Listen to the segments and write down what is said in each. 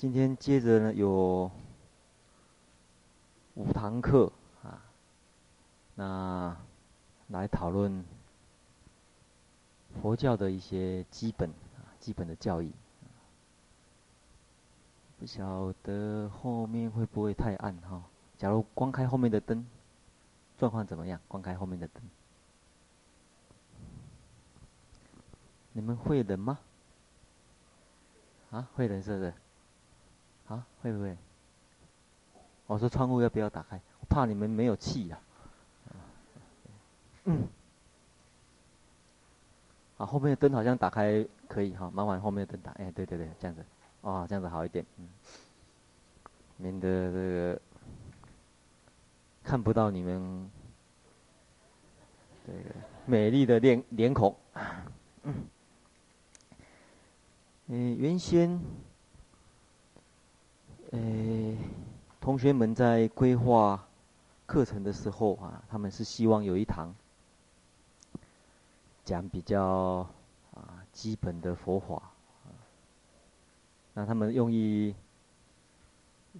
今天接着呢有五堂课啊，那来讨论佛教的一些基本啊基本的教义。不晓得后面会不会太暗哈？假如关开后面的灯，状况怎么样？关开后面的灯，你们会冷吗？啊，会冷是不是？啊，会不会？我说窗户要不要打开？我怕你们没有气呀、啊。嗯。啊，后面的灯好像打开可以哈，麻烦后面的灯打。哎，对对对，这样子，哦，这样子好一点，嗯。免得这个看不到你们这个美丽的脸脸孔。嗯。嗯，原先。诶，同学们在规划课程的时候啊，他们是希望有一堂讲比较啊基本的佛法，啊那他们用意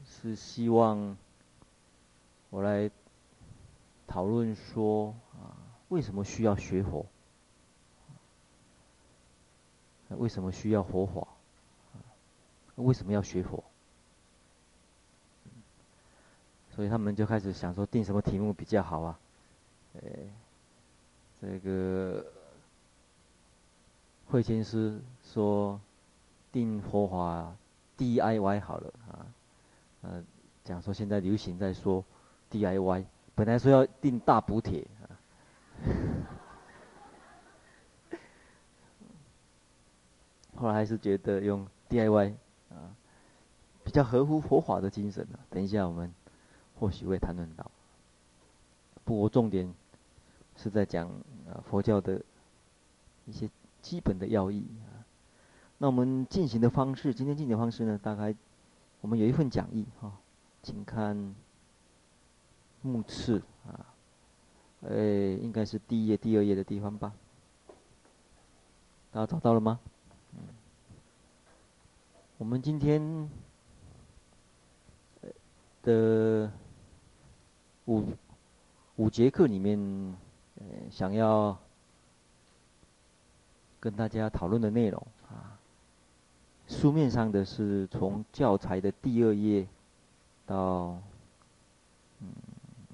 是希望我来讨论说啊，为什么需要学佛？为什么需要佛法？为什么要学佛？所以他们就开始想说，定什么题目比较好啊？诶，这个慧谦师说，定佛法 DIY 好了啊。呃，讲说现在流行在说 DIY，本来说要定大补铁啊，后来还是觉得用 DIY 啊，比较合乎佛法的精神啊。等一下我们。或许会谈论到，不过重点是在讲啊佛教的一些基本的要义啊。那我们进行的方式，今天进行的方式呢，大概我们有一份讲义哈，请看目次啊，哎，应该是第一页、第二页的地方吧？大家找到了吗？嗯，我们今天的。五五节课里面，呃，想要跟大家讨论的内容啊，书面上的是从教材的第二页到，嗯，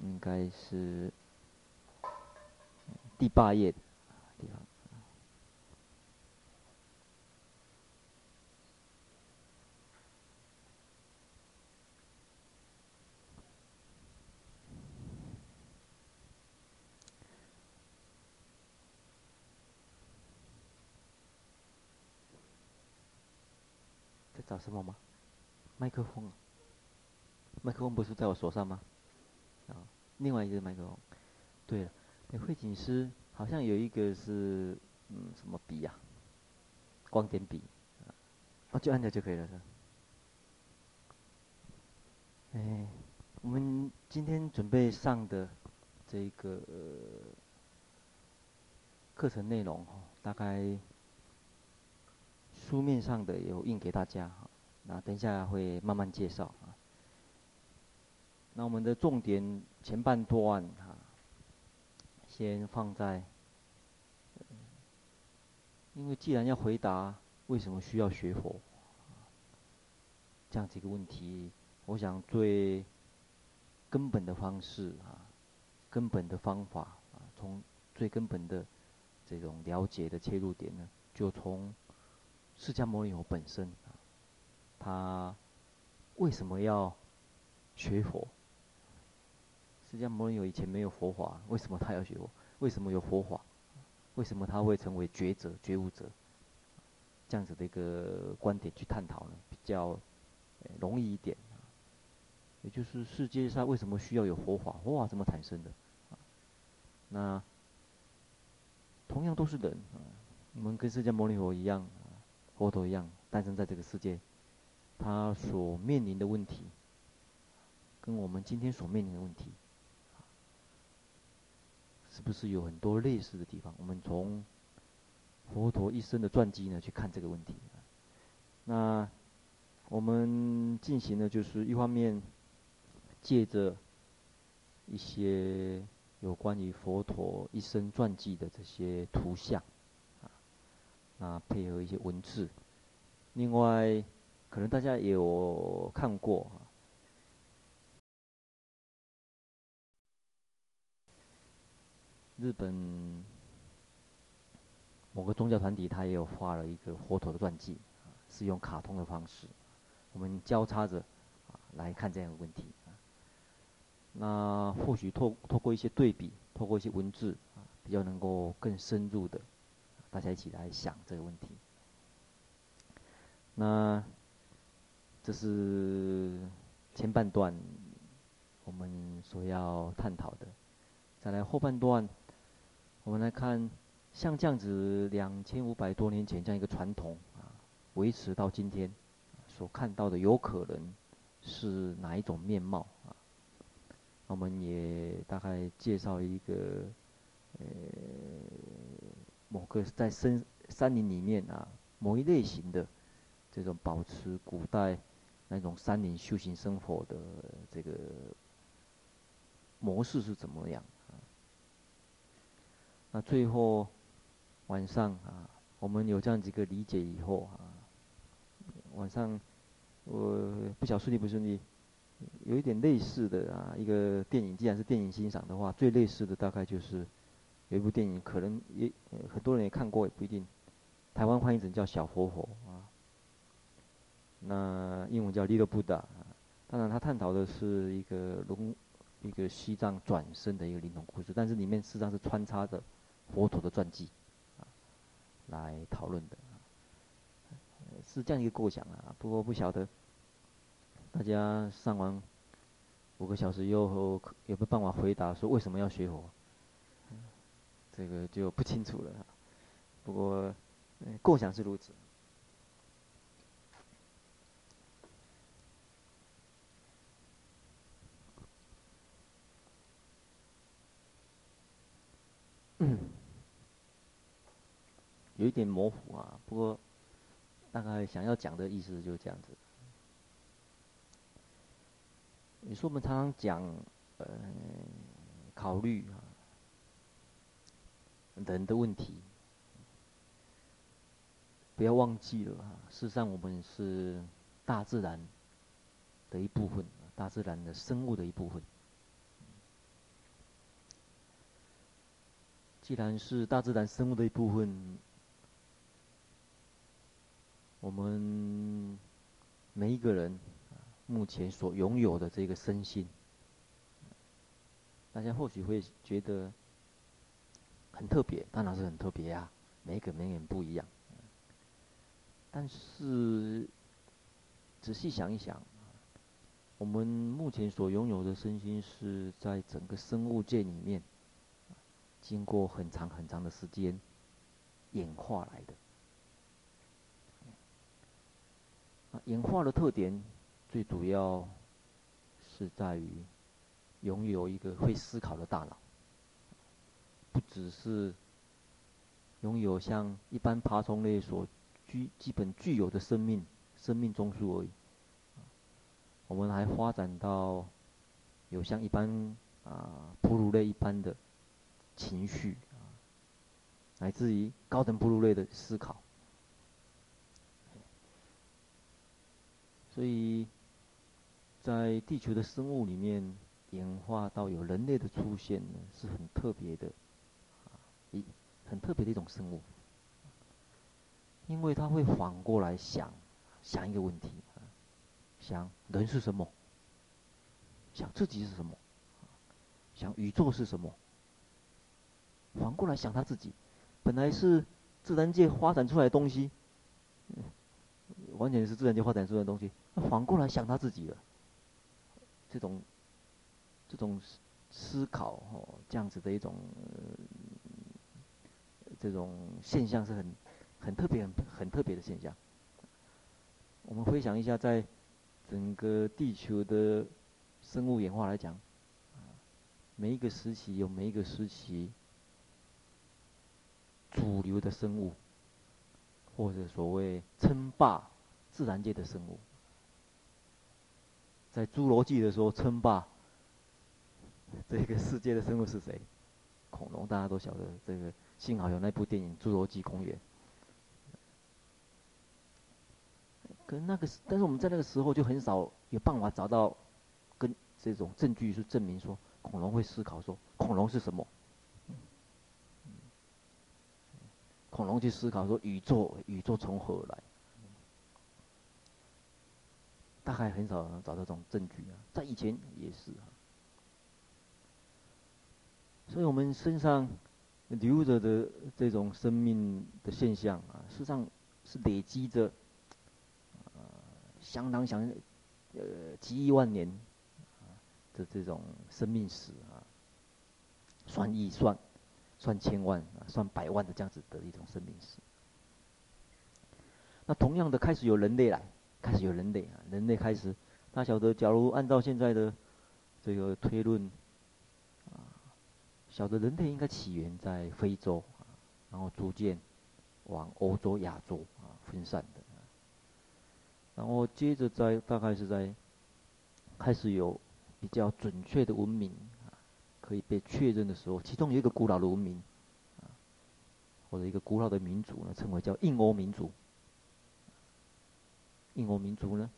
应该是第八页。找什么吗？麦克风？麦克风不是在我手上吗？啊，另外一个麦克风。对了，那慧锦师好像有一个是嗯什么笔呀？光点笔。啊，就按着就可以了是吧？哎，我们今天准备上的这个课程内容哈，大概。书面上的有印给大家哈，那等一下会慢慢介绍啊。那我们的重点前半段哈，先放在，因为既然要回答为什么需要学佛，这样子一个问题，我想最根本的方式啊，根本的方法啊，从最根本的这种了解的切入点呢，就从。释迦牟尼佛本身，他为什么要学佛？释迦牟尼佛以前没有佛法，为什么他要学佛？为什么有佛法？为什么他会成为觉者、觉悟者？这样子的一个观点去探讨呢，比较容易一点。也就是世界上为什么需要有佛法？佛法怎么产生的？那同样都是人啊，我们跟释迦牟尼佛一样，佛陀一样，诞生在这个世界，他所面临的问题，跟我们今天所面临的问题，是不是有很多类似的地方？我们从佛陀一生的传记呢，去看这个问题。那我们进行的就是一方面借着一些有关于佛陀一生传记的这些图像，啊，那配合一些文字。另外，可能大家有看过，日本。某个宗教团体，他也有画了一个佛陀的传记，是用卡通的方式，我们交叉着来看这样的问题。那或许透透过一些对比，透过一些文字，比较能够更深入的，大家一起来想这个问题。那这是前半段我们所要探讨的，再来后半段，我们来看。像这样子两千五百多年前这样一个传统啊，维持到今天，所看到的有可能是哪一种面貌啊？我们也大概介绍一个，呃，某个在深山林里面啊，某一类型的这种保持古代那种山林修行生活的这个模式是怎么样？那最后。晚上啊，我们有这样几个理解以后啊，晚上我不晓得顺利不顺利，有一点类似的啊，一个电影，既然是电影欣赏的话，最类似的大概就是有一部电影，可能也很多人也看过，也不一定。台湾翻译成叫《小火火》啊，那英文叫《Little Buddha》啊。当然，他探讨的是一个龙，一个西藏转生的一个灵童故事，但是里面实际上是穿插着佛陀的传记。啊来讨论的，是这样一个构想啊。不过不晓得，大家上完五个小时以后有没有办法回答说为什么要学佛？这个就不清楚了。不过构想是如此。有一点模糊啊，不过大概想要讲的意思就是这样子。你说我们常常讲，呃，考虑啊人的问题，不要忘记了啊，事实上我们是大自然的一部分，大自然的生物的一部分。既然是大自然生物的一部分，我们每一个人目前所拥有的这个身心，大家或许会觉得很特别，当然是很特别啊，每一个每个人不一样。但是仔细想一想，我们目前所拥有的身心是在整个生物界里面，经过很长很长的时间演化来的。啊演化的特点，最主要是在于拥有一个会思考的大脑，不只是拥有像一般爬虫类所具基本具有的生命生命中枢而已。我们还发展到有像一般啊哺乳类一般的情绪啊，来自于高等哺乳类的思考。所以，在地球的生物里面，演化到有人类的出现呢，是很特别的，一很特别的一种生物，因为它会反过来想，想一个问题，想人是什么，想自己是什么，想宇宙是什么，反过来想他自己，本来是自然界发展出来的东西，完全是自然界发展出来的东西，那反过来想他自己了。这种这种思考哦，这样子的一种、这种现象是很很特别、很很特别的现象。我们回想一下，在整个地球的生物演化来讲，每一个时期有每一个时期主流的生物，或者所谓称霸自然界的生物。在侏罗纪的时候，称霸这个世界的生物是谁？恐龙，大家都晓得。这个幸好有那部电影《侏罗纪公园》。可那个，但是我们在那个时候就很少有办法找到跟这种证据去证明说恐龙会思考，说恐龙是什么？恐龙去思考说宇宙，宇宙从何而来？大概很少能找到这种证据啊，在以前也是啊。所以我们身上留着的这种生命的现象啊，事实上是累积着，呃，相当相，呃，几亿万年的这种生命史啊，算亿算，算千万啊，算百万的这样子的一种生命史。那同样的，开始有人类来。开始有人类啊，人类开始，他晓得，假如按照现在的这个推论，啊，晓得人类应该起源在非洲，然后逐渐往欧洲、亚洲啊分散的，然后接着在大概是在开始有比较准确的文明啊可以被确认的时候，其中有一个古老的文明啊，或者一个古老的民族呢，称为叫印欧民族。印欧民族呢，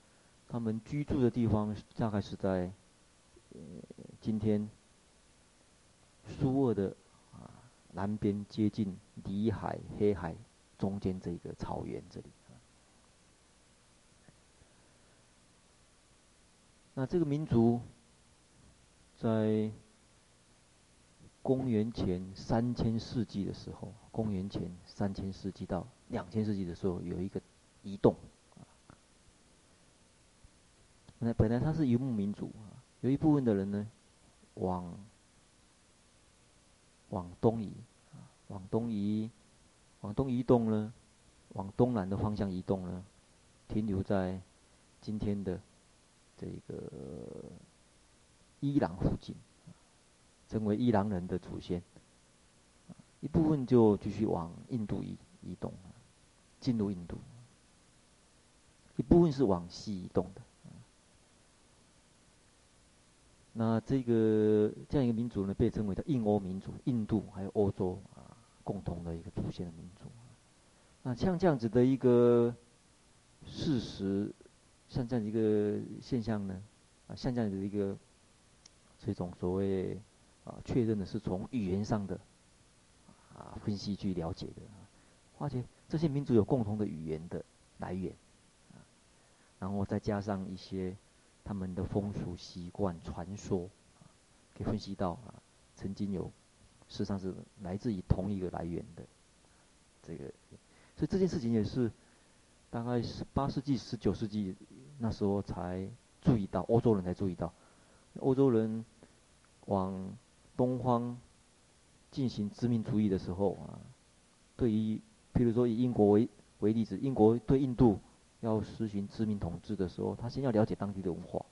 他们居住的地方大概是在，呃，今天苏俄的啊南边接近里海、黑海中间这个草原这里。那这个民族在公元前三千世纪的时候，公元前三千世纪到两千世纪的时候，有一个移动。那本来他是游牧民族啊，有一部分的人呢，往往东移，往东移，往东移动呢，往东南的方向移动呢，停留在今天的这个伊朗附近，成为伊朗人的祖先。一部分就继续往印度移移动，进入印度。一部分是往西移动的。那这个这样一个民族呢，被称为叫印欧民族，印度还有欧洲啊，共同的一个祖先的民族。那像这样子的一个事实，像这样一个现象呢，啊，像这样子的一个这种所谓啊，确认的是从语言上的啊分析去了解的，发觉这些民族有共同的语言的来源，然后再加上一些。他们的风俗习惯、传说，可以分析到啊，曾经有，事实上是来自于同一个来源的，这个，所以这件事情也是，大概十八世纪、十九世纪那时候才注意到，欧洲人才注意到，欧洲人往东方进行殖民主义的时候啊，对于，譬如说以英国为为例子，英国对印度。要实行殖民统治的时候，他先要了解当地的文化，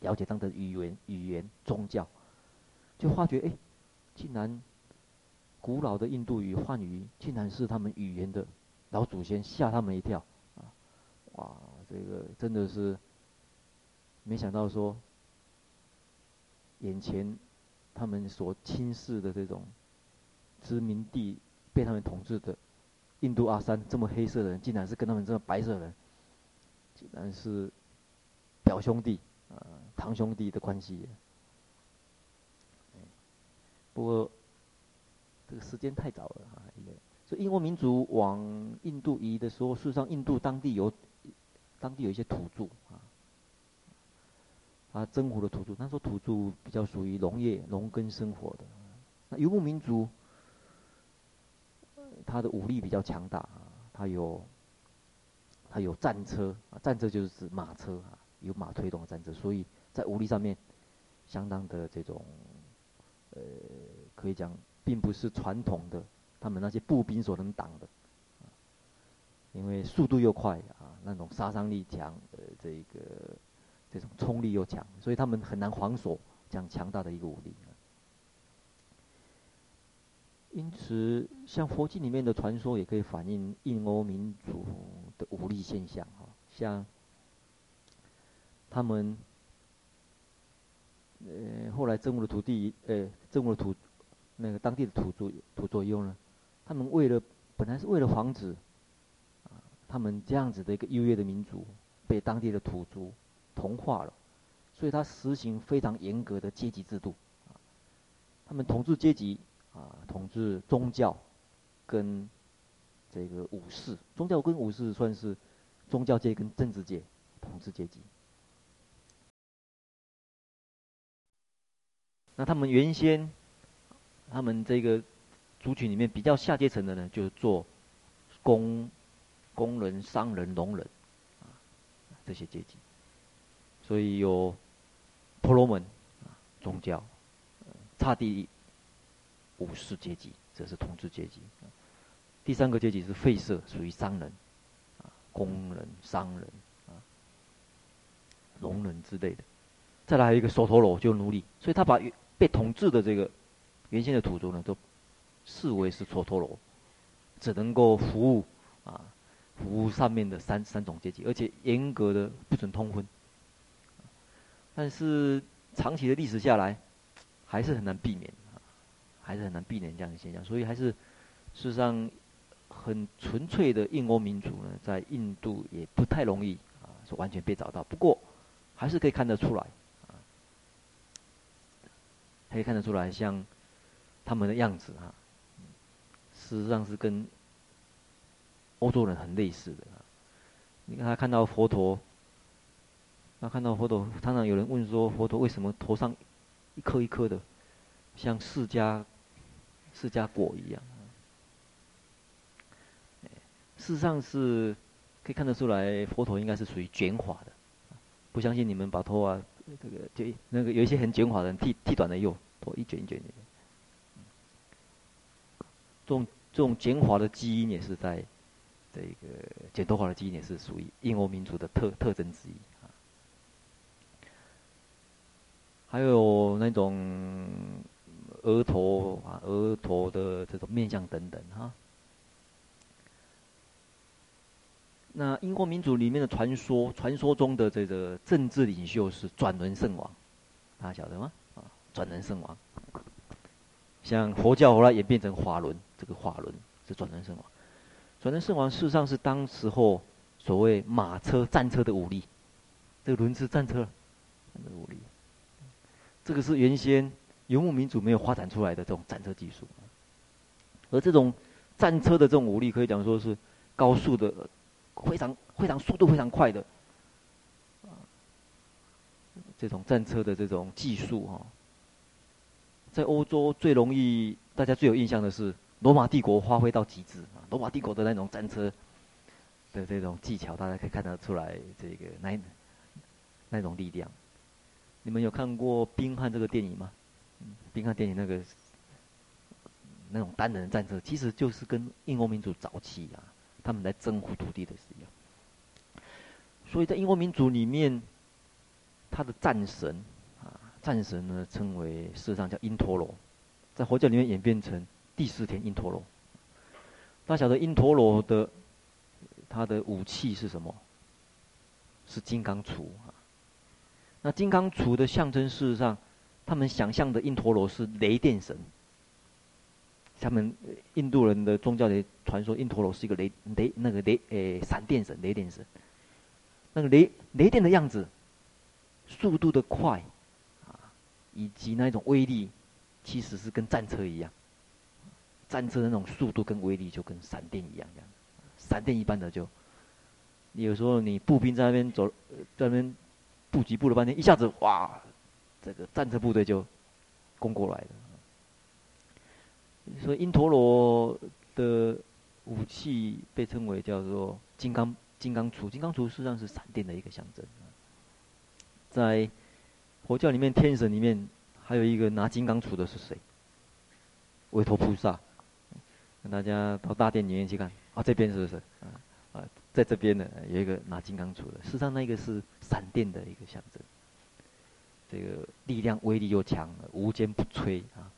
了解当地的语言、语言、宗教，就发觉哎，竟然古老的印度语梵语竟然是他们语言的老祖先，吓他们一跳啊！哇，这个真的是没想到说，眼前他们所轻视的这种殖民地被他们统治的。印度阿三这么黑色的人，竟然是跟他们这么白色的人，竟然是表兄弟啊、堂兄弟的关系。不过这个时间太早了啊，一个，所以英国民族往印度移的时候，事实上印度当地有当地有一些土著啊，啊征服的土著，那时候土著比较属于农业农耕生活的，那游牧民族。他的武力比较强大啊，他有，他有战车啊，战车就是指马车啊，有马推动的战车，所以在武力上面相当的这种，呃，可以讲并不是传统的他们那些步兵所能挡的，因为速度又快啊，那种杀伤力强，呃，这个这种冲力又强，所以他们很难防守这样强大的一个武力。因此，像佛经里面的传说，也可以反映印欧民族的武力现象。哈，像他们，呃，后来征服了土地，呃，征服了土，那个当地的土著土著以后呢，他们为了本来是为了防止，啊，他们这样子的一个优越的民族被当地的土著同化了，所以他实行非常严格的阶级制度，啊，他们统治阶级。啊，统治宗教，跟这个武士，宗教跟武士算是宗教界跟政治界统治阶级。那他们原先，他们这个族群里面比较下阶层的呢，就是做工工人、商人、农人啊这些阶级。所以有婆罗门啊，宗教，刹帝。武士阶级，这是统治阶级。第三个阶级是废舍，属于商人，啊，工人、商人，啊，农人之类的。再来一个首陀罗，就奴隶。所以他把被统治的这个原先的土著呢，都视为是首陀罗，只能够服务啊，服务上面的三三种阶级，而且严格的不准通婚。但是长期的历史下来，还是很难避免。还是很难避免这样的现象，所以还是事实上很纯粹的印欧民族呢，在印度也不太容易啊，说完全被找到。不过还是可以看得出来啊，可以看得出来，像他们的样子啊，事实上是跟欧洲人很类似的。啊你看他看到佛陀，他看到佛陀，常常有人问说，佛陀为什么头上一颗一颗的，像释迦？释迦果一样，事实上是可以看得出来，佛陀应该是属于卷发的，不相信你们把头啊，这个就那个有一些很卷发的人剃剃短了又头一卷一卷的，这种这种卷发的基因也是在这个剪头发的基因也是属于印欧民族的特特征之一啊，还有那种。额头啊，额头的这种面相等等哈。那英国民主里面的传说，传说中的这个政治领袖是转轮圣王，大家晓得吗？啊，转轮圣王。像佛教后来演变成法轮，这个法轮是转轮圣王。转轮圣王事实上是当时候所谓马车、战车的武力，这个轮子战车武力。这个是原先。游牧民族没有发展出来的这种战车技术，而这种战车的这种武力，可以讲说是高速的，非常非常速度非常快的，这种战车的这种技术哈，在欧洲最容易大家最有印象的是罗马帝国发挥到极致啊，罗马帝国的那种战车的这种技巧，大家可以看得出来这个那那种力量。你们有看过《冰汉》这个电影吗？别看电影那个那种单人战车，其实就是跟英国民族早期啊，他们来征服土地的是一样。所以在英国民族里面，他的战神啊，战神呢称为事实上叫因陀罗，在佛教里面演变成第四天因陀罗。大家晓得因陀罗的他的武器是什么？是金刚杵啊。那金刚杵的象征，事实上。他们想象的因陀罗是雷电神，他们印度人的宗教里传说，因陀罗是一个雷雷那个雷诶闪电神，雷电神。那个雷雷电的样子，速度的快，啊，以及那种威力，其实是跟战车一样。战车的那种速度跟威力就跟闪电一样，这样，闪电一般的就，有时候你步兵在那边走，在那边布局布了半天，一下子哇！这个战车部队就攻过来了，所以因陀罗的武器被称为叫做金刚金刚杵，金刚杵实际上是闪电的一个象征。在佛教里面，天神里面还有一个拿金刚杵的是谁？韦陀菩萨。大家到大殿里面去看，啊，这边是不是？啊啊，在这边呢有一个拿金刚杵的，实际上那个是闪电的一个象征。这个力量威力又强，无坚不摧啊。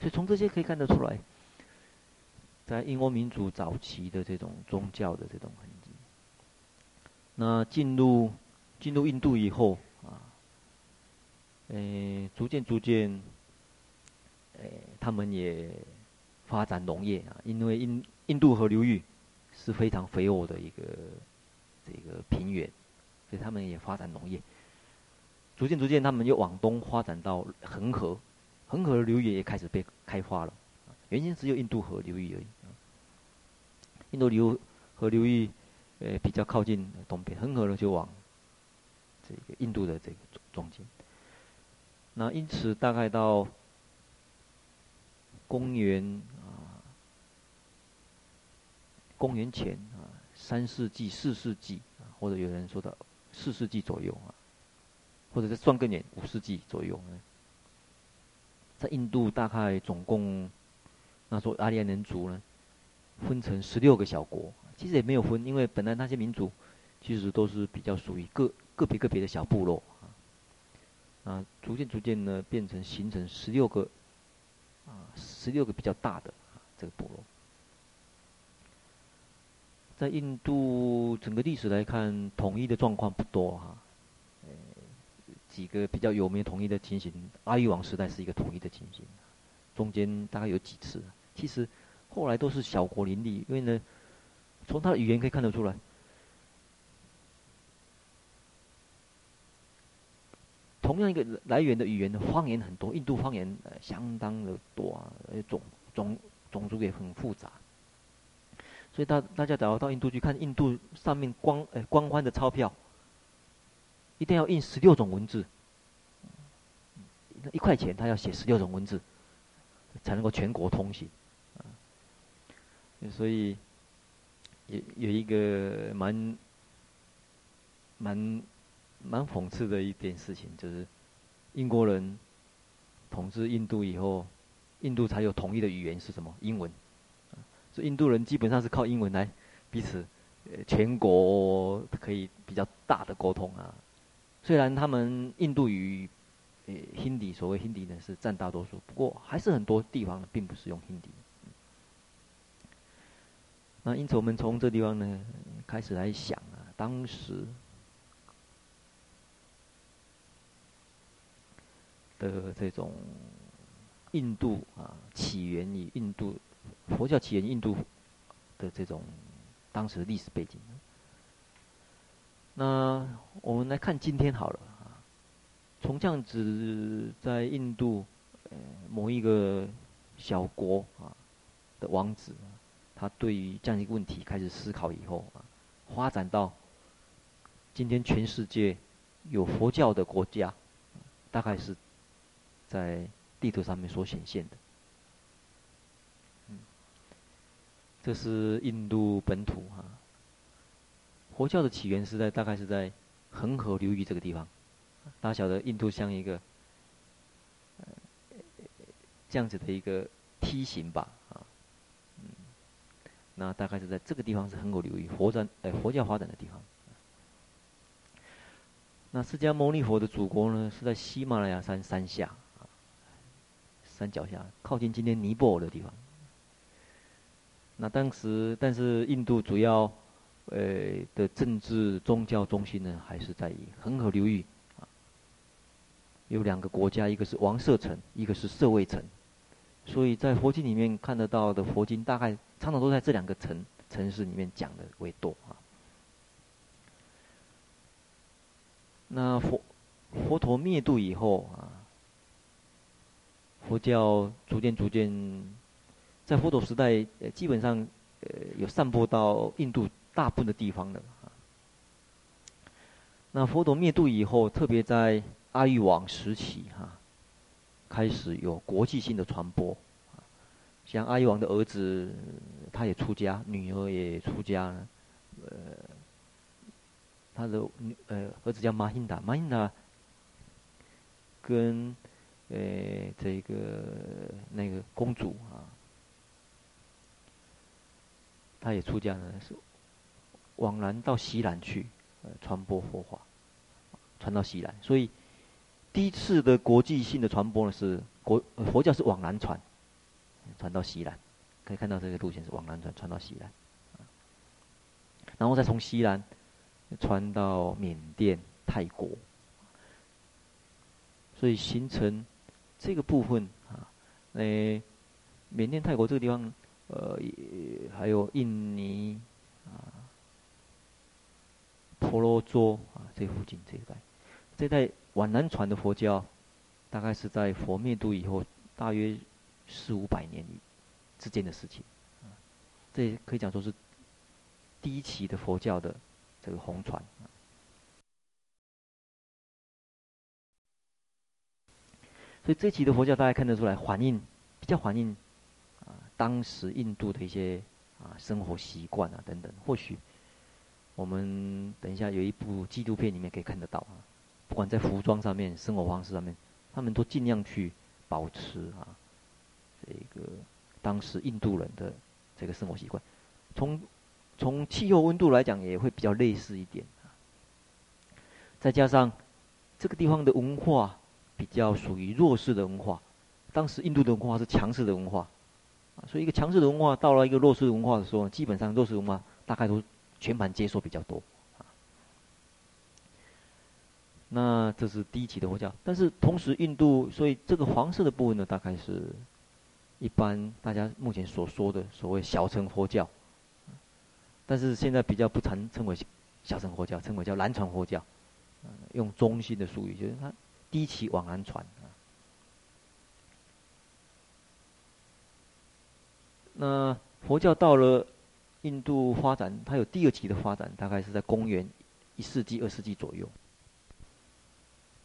所以从这些可以看得出来，在印欧民族早期的这种宗教的这种痕迹。那进入进入印度以后啊，诶，逐渐逐渐，诶，他们也发展农业啊，因为印印度河流域是非常肥沃的一个这个平原，所以他们也发展农业。逐渐逐渐，他们又往东发展到恒河。恒河流域也开始被开发了，原先只有印度河流域而已。印度流河流域，呃，比较靠近东边，恒河呢就往这个印度的这个中中间。那因此，大概到公元啊，公元前啊三世纪、四世纪啊，或者有人说到四世纪左右啊，或者是算更远五世纪左右呢。在印度，大概总共，那时候阿利安人族呢，分成十六个小国。其实也没有分，因为本来那些民族，其实都是比较属于个个别个别的小部落啊。啊，逐渐逐渐呢，变成形成十六个，啊，十六个比较大的啊这个部落。在印度整个历史来看，统一的状况不多哈。几个比较有名统一的情形，阿育王时代是一个统一的情形，中间大概有几次，其实后来都是小国林立，因为呢，从他的语言可以看得出来，同样一个来源的语言的方言很多，印度方言呃相当的多啊，种种种族也很复杂，所以大大家只要到印度去看，印度上面光呃光宽的钞票。一定要印十六种文字，一块钱他要写十六种文字，才能够全国通行。所以有有一个蛮蛮蛮讽刺的一件事情，就是英国人统治印度以后，印度才有统一的语言是什么？英文。所以印度人基本上是靠英文来彼此全国可以比较大的沟通啊。虽然他们印度语，呃，Hindi 所谓 Hindi 呢是占大多数，不过还是很多地方呢并不是用 Hindi。那因此我们从这地方呢开始来想啊，当时的这种印度啊起源于印度佛教起源于印度的这种当时的历史背景。那我们来看今天好了啊，从这样子在印度，呃，某一个小国啊的王子，他对于这样一个问题开始思考以后啊，发展到今天全世界有佛教的国家，大概是在地图上面所显现的。嗯，这是印度本土哈。佛教的起源是在大概是在恒河流域这个地方，大家晓得印度像一个，呃，这样子的一个梯形吧，啊，嗯，那大概是在这个地方是恒河流域，佛传，呃，佛教发展的地方。那释迦牟尼佛的祖国呢，是在喜马拉雅山山下，山脚下，靠近今天尼泊尔的地方。那当时，但是印度主要。呃的政治宗教中心呢，还是在恒河流域啊。有两个国家，一个是王舍城，一个是舍卫城。所以在佛经里面看得到的佛经，大概常常都在这两个城城市里面讲的为多啊。那佛佛陀灭度以后啊，佛教逐渐逐渐，在佛陀时代，呃，基本上呃有散播到印度。大部分的地方的。啊，那佛陀灭度以后，特别在阿育王时期哈，开始有国际性的传播，像阿育王的儿子，他也出家，女儿也出家了，呃，他的呃儿子叫马欣达，马欣达跟呃这个那个公主啊，他也出家了，是往南到西南去，呃传播佛法，传到西南，所以第一次的国际性的传播呢是国佛教是往南传，传到西南，可以看到这个路线是往南传，传到西南，然后再从西南。传到缅甸、泰国，所以形成这个部分啊，诶，缅甸、泰国这个地方，呃，还有印尼、婆罗洲啊，这附近这一带，这一带往南传的佛教，大概是在佛灭度以后，大约四五百年之间的事情，啊，这可以讲说是第一期的佛教的。这个红传，所以这期的佛教大家看得出来，反映比较反映啊当时印度的一些啊生活习惯啊等等。或许我们等一下有一部纪录片里面可以看得到啊，不管在服装上面、生活方式上面，他们都尽量去保持啊这个当时印度人的这个生活习惯，从。从气候温度来讲，也会比较类似一点。再加上这个地方的文化比较属于弱势的文化，当时印度的文化是强势的文化，所以一个强势的文化到了一个弱势的文化的时候，基本上弱势文化大概都全盘接受比较多。那这是第一期的佛教，但是同时印度，所以这个黄色的部分呢，大概是一般大家目前所说的所谓小乘佛教。但是现在比较不常称为小乘佛教，称为叫南传佛教，用中心的术语，就是它低起往南传。那佛教到了印度发展，它有第二期的发展，大概是在公元一世纪、二世纪左右。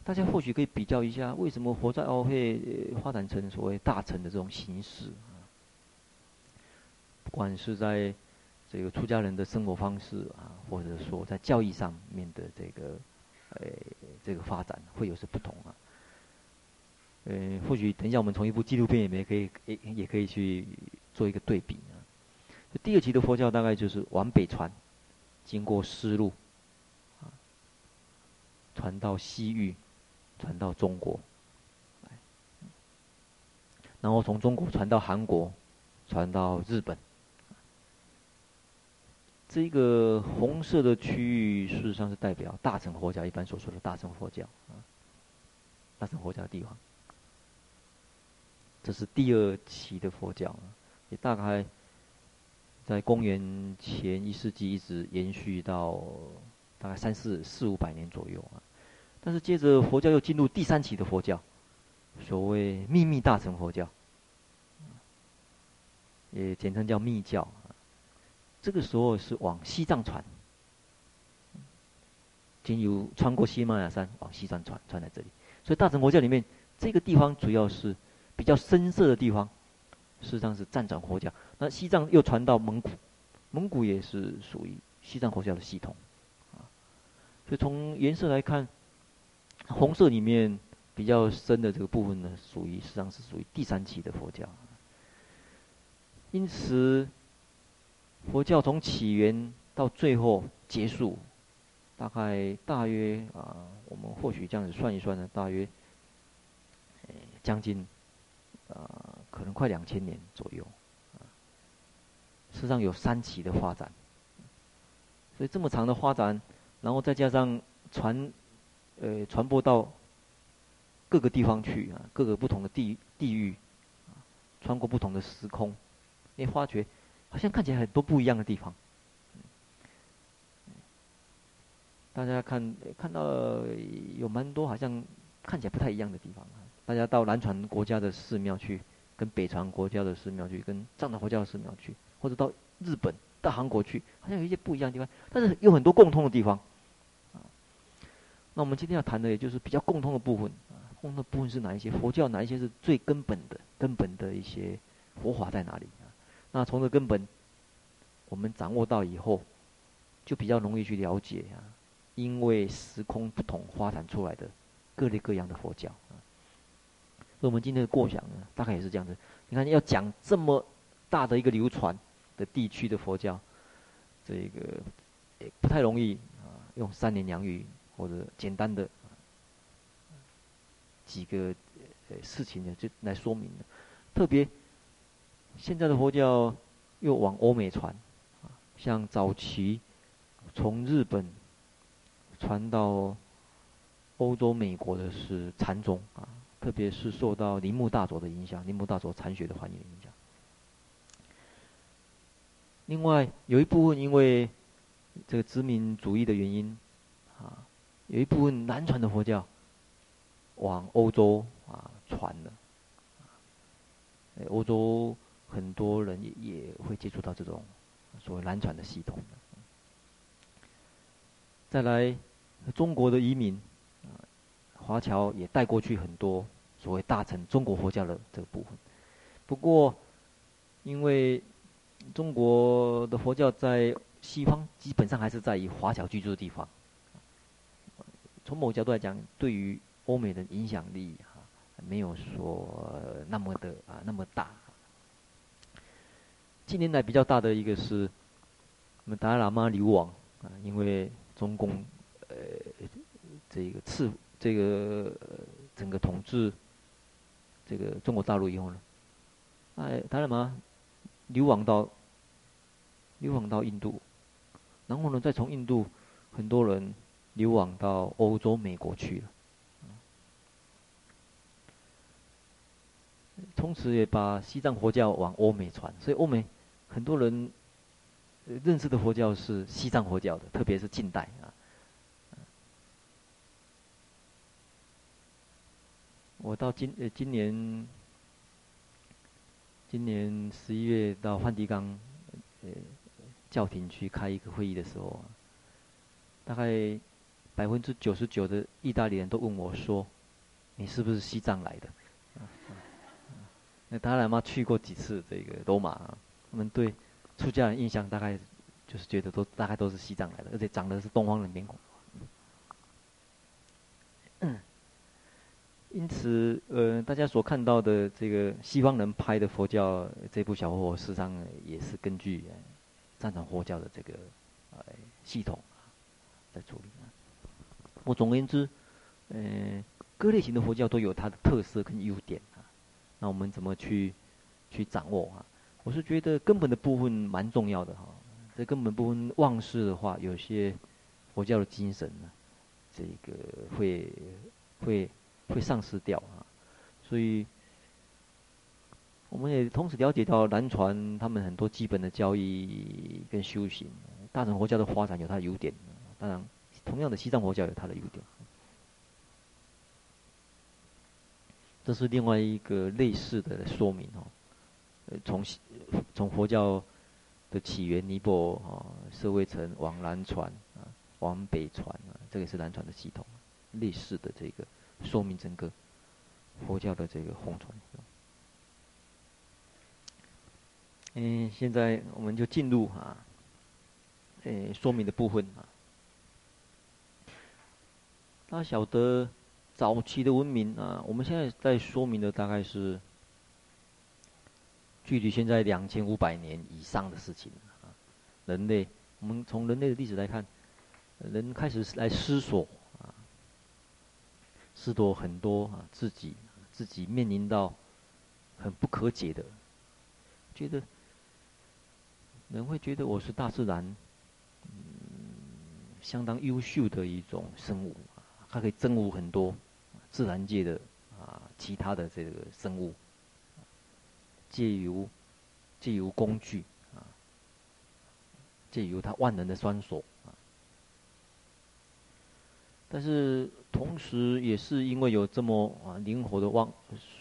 大家或许可以比较一下，为什么佛教会发展成所谓大乘的这种形式啊？不管是在这个出家人的生活方式啊，或者说在教义上面的这个，呃，这个发展会有些不同啊。呃，或许等一下我们从一部纪录片里面可以也也可以去做一个对比。第二期的佛教大概就是往北传，经过丝路，传到西域，传到中国，然后从中国传到韩国，传到日本。这个红色的区域，事实上是代表大乘佛教，一般所说的大乘佛教啊，大乘佛教的地方。这是第二期的佛教，也大概在公元前一世纪一直延续到大概三四四五百年左右啊。但是接着佛教又进入第三期的佛教，所谓秘密大乘佛教，也简称叫密教。这个时候是往西藏传，经由穿过喜马拉雅山往西藏传，传在这里。所以大乘佛教里面，这个地方主要是比较深色的地方，实际上是藏传佛教。那西藏又传到蒙古，蒙古也是属于西藏佛教的系统。啊，所以从颜色来看，红色里面比较深的这个部分呢，属于实际上是属于第三期的佛教。因此。佛教从起源到最后结束，大概大约啊，我们或许这样子算一算呢，大约，将近啊，可能快两千年左右，实上有三期的发展，所以这么长的发展，然后再加上传，呃，传播到各个地方去啊，各个不同的地地域，穿过不同的时空，你发觉。好像看起来很多不一样的地方，大家看看到有蛮多好像看起来不太一样的地方。大家到南传国家的寺庙去，跟北传国家的寺庙去，跟藏传佛教的寺庙去，或者到日本、到韩国去，好像有一些不一样的地方，但是有很多共通的地方。啊那我们今天要谈的，也就是比较共通的部分。啊共通的部分是哪一些？佛教哪一些是最根本的、根本的一些佛法在哪里？那从这根本，我们掌握到以后，就比较容易去了解啊，因为时空不同发展出来的各类各样的佛教。所以我们今天的过想呢，大概也是这样子。你看，要讲这么大的一个流传的地区的佛教，这个也不太容易啊，用三言两语或者简单的几个呃事情呢，就来说明了。特别现在的佛教又往欧美传，像早期从日本传到欧洲、美国的是禅宗啊，特别是受到铃木大佐的影响，铃木大佐禅学的环境影响。另外有一部分因为这个殖民主义的原因，啊，有一部分南传的佛教往欧洲啊传了，欧洲很多人也也会接触到这种所谓南传的系统。再来中国的移民啊，华侨也带过去很多所谓大乘中国佛教的这个部分。不过因为中国的佛教在西方基本上还是在于华侨居住的地方。从某角度来讲，对于欧美的影响力哈，没有说那么的啊那么大。近年来比较大的一个是，我们达赖喇嘛流亡啊，因为中共呃这个次这个整个统治这个中国大陆以后呢，哎他什么。流亡到，流亡到印度，然后呢，再从印度，很多人流亡到欧洲、美国去了，从此也把西藏佛教往欧美传，所以欧美很多人认识的佛教是西藏佛教的，特别是近代啊。我到今呃今年。今年十一月到梵蒂冈，呃，教廷去开一个会议的时候，大概百分之九十九的意大利人都问我说：“你是不是西藏来的？”那达赖嘛去过几次这个罗马，他们对出家人印象大概就是觉得都大概都是西藏来的，而且长得是东方人面孔。嗯。因此，呃，大家所看到的这个西方人拍的佛教这部小活佛，事实上也是根据藏传佛教的这个呃系统在处理。我总而言之，呃，各类型的佛教都有它的特色跟优点啊。那我们怎么去去掌握啊？我是觉得根本的部分蛮重要的哈。这根本部分忘事的话，有些佛教的精神呢，这个会会。会丧失掉啊，所以我们也同时了解到南传他们很多基本的教义跟修行，大乘佛教的发展有它的优点，当然同样的西藏佛教有它的优点，这是另外一个类似的说明哦。从从佛教的起源尼泊尔啊，舍卫城往南传啊，往北传啊，这个是南传的系统，类似的这个。说明整个佛教的这个红传。嗯，现在我们就进入啊，诶，说明的部分啊。大家晓得早期的文明啊，我们现在在说明的大概是距离现在两千五百年以上的事情啊。人类，我们从人类的历史来看，人开始来思索。是多很多啊，自己自己面临到很不可解的，觉得人会觉得我是大自然，嗯，相当优秀的一种生物，它可以征服很多自然界的啊其他的这个生物，借由借由工具啊，借由它万能的双手啊，但是。同时，也是因为有这么啊灵活的望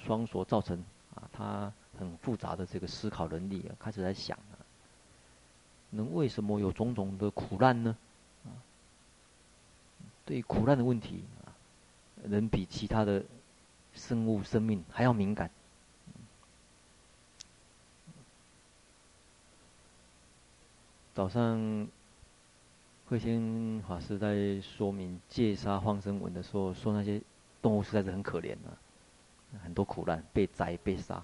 双手造成啊，他很复杂的这个思考能力啊，开始在想啊，人为什么有种种的苦难呢？啊，对苦难的问题啊，人比其他的生物生命还要敏感。早上慧先法师在说明戒杀放生文的时候，说那些动物实在是很可怜啊，很多苦难，被宰被杀。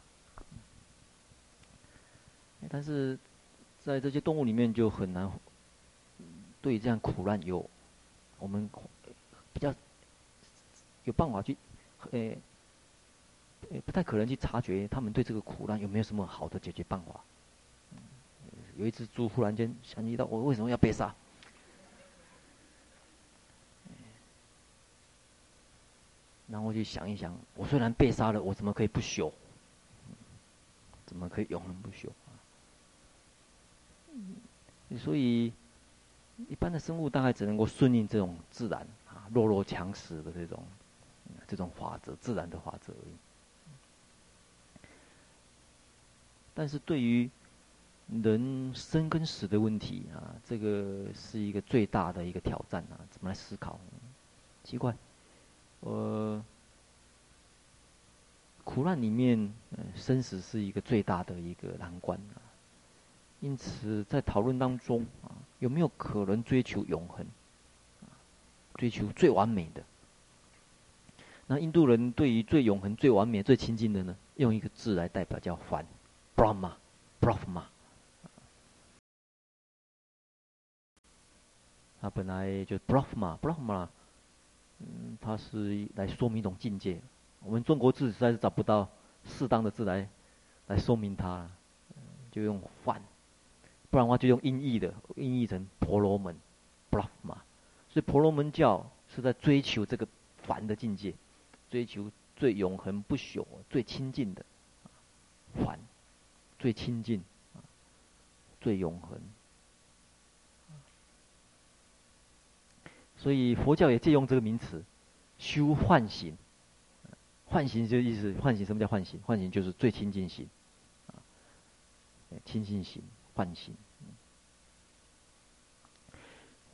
但是在这些动物里面，就很难对这样苦难有我们比较有办法去，诶，不太可能去察觉他们对这个苦难有没有什么好的解决办法。有一只猪忽然间想起到我为什么要被杀？然后我就想一想，我虽然被杀了，我怎么可以不朽？怎么可以永恒不朽？所以，一般的生物大概只能够顺应这种自然啊，弱肉强食的这种这种法则，自然的法则而已。但是对于人生跟死的问题啊，这个是一个最大的一个挑战啊，怎么来思考？奇怪。呃，苦难里面，生死是一个最大的一个难关啊。因此，在讨论当中啊，有没有可能追求永恒？追求最完美的？那印度人对于最永恒、最完美、最亲近的呢？用一个字来代表，叫梵，Brahma，Brahma。啊本来就 Brahma，Brahma。嗯，它是来说明一种境界。我们中国字实在是找不到适当的字来来说明它，就用梵，不然的话就用音译的，音译成婆罗门，Brahma。所以婆罗门教是在追求这个梵的境界，追求最永恒不朽、最亲近的梵，最亲近，最永恒。所以佛教也借用这个名词，修梵行。梵行就意思，唤醒什么叫唤醒？唤醒就是最亲近行，啊，亲近行，梵行。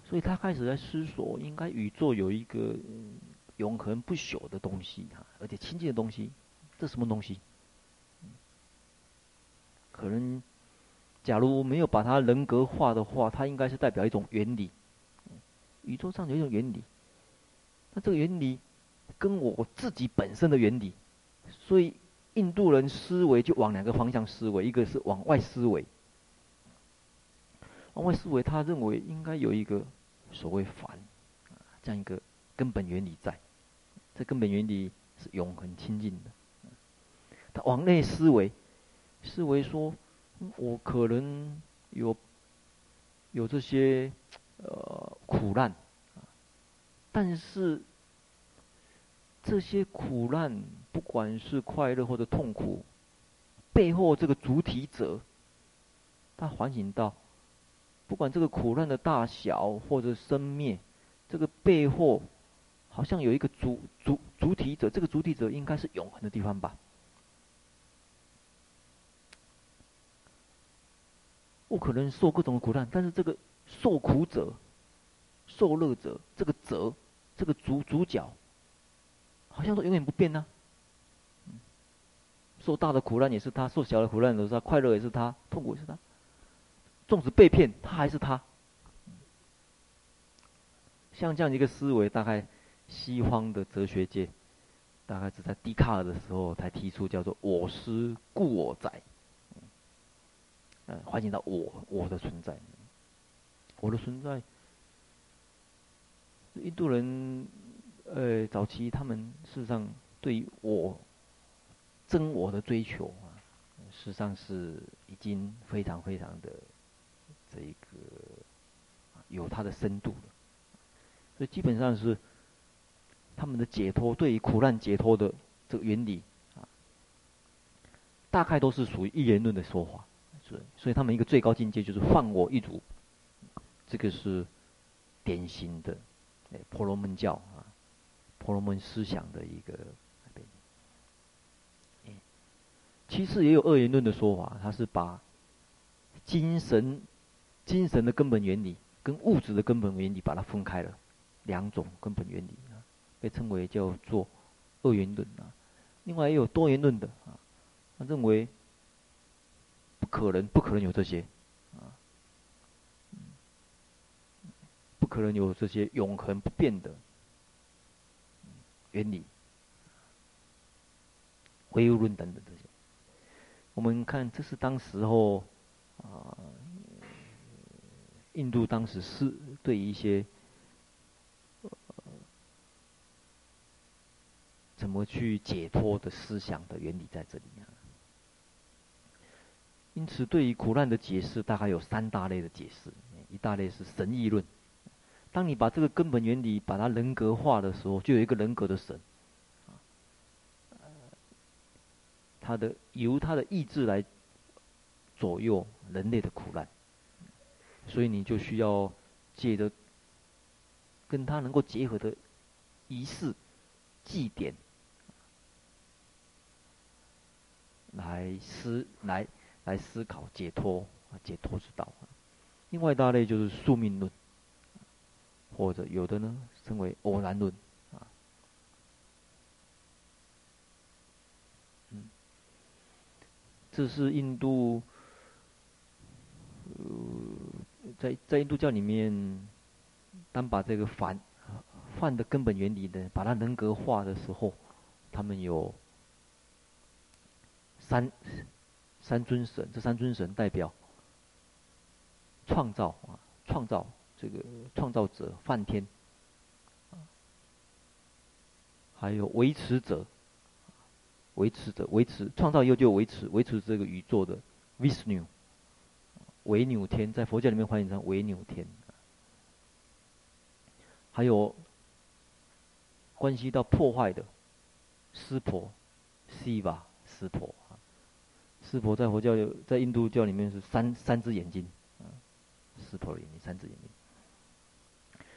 所以他开始在思索，应该宇宙有一个永恒不朽的东西啊，而且亲近的东西，这什么东西？可能，假如没有把它人格化的话，它应该是代表一种原理。宇宙上有一种原理，那这个原理跟我自己本身的原理，所以印度人思维就往两个方向思维，一个是往外思维，往外思维，他认为应该有一个所谓梵，这样一个根本原理在，这根本原理是永恒亲近的。他往内思维，思维说，我可能有有这些。呃，苦难，但是这些苦难，不管是快乐或者痛苦，背后这个主体者，他反省到，不管这个苦难的大小或者生灭，这个背后好像有一个主主主体者，这个主体者应该是永恒的地方吧？不可能受各种苦难，但是这个。受苦者、受乐者，这个者，这个主主角，好像都永远不变呢、啊。受大的苦难也是他，受小的苦难也是他，快乐也是他，痛苦也是他。纵使被骗，他还是他。像这样一个思维，大概西方的哲学界，大概是在笛卡尔的时候才提出，叫做“我思故我在”。嗯，唤醒到我，我的存在。我的存在，印度人，呃，早期他们事实上对于我真我的追求啊，事实上是已经非常非常的这一个有它的深度了。所以基本上是他们的解脱，对于苦难解脱的这个原理啊，大概都是属于一元论的说法。所以，所以他们一个最高境界就是放我一族。这个是典型的，哎，婆罗门教啊，婆罗门思想的一个。其次也有二元论的说法，它是把精神、精神的根本原理跟物质的根本原理把它分开了，两种根本原理啊，被称为叫做二元论啊。另外也有多元论的啊，他认为不可能，不可能有这些。不可能有这些永恒不变的原理，唯物论等等这些。我们看，这是当时候啊，印度当时是对一些怎么去解脱的思想的原理在这里啊。因此，对于苦难的解释，大概有三大类的解释。一大类是神义论，当你把这个根本原理把它人格化的时候，就有一个人格的神。啊他的由他的意志来左右人类的苦难，所以你就需要借着跟他能够结合的仪式、祭典来思来来思考解脱啊，解脱之道。另外一大类就是宿命论，或者有的呢称为偶然论。啊，嗯这是印度，呃，在在印度教里面，当把这个梵，梵的根本原理呢，把它人格化的时候，他们有三三尊神，这三尊神代表创造啊，创造这个创造者梵天，还有维持者。维持者，维持创造以后就维持，维持这个宇宙的 Vishnu，维纽天，在佛教里面翻译成维纽天。还有关系到破坏的湿婆 Siva 湿婆。湿婆在佛教在印度教里面是三三只眼睛，啊湿婆的眼睛，三只眼睛。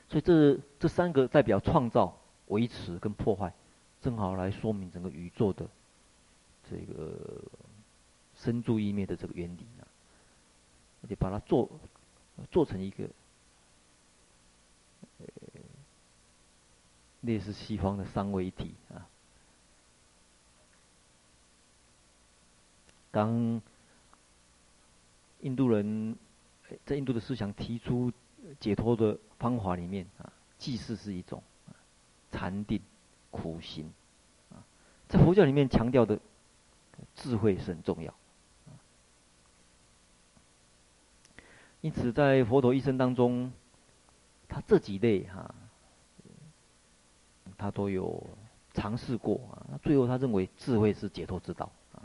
所以这这三个代表创造、维持跟破坏，正好来说明整个宇宙的。这个生住异灭的这个原理啊，而且把它做做成一个呃类似西方的三位一体啊。当印度人在印度的思想提出解脱的方法里面啊，祭祀是一种，禅定、苦行啊，在佛教里面强调的。智慧是很重要，因此在佛陀一生当中，他这几类哈，他都有尝试过啊。最后他认为智慧是解脱之道啊。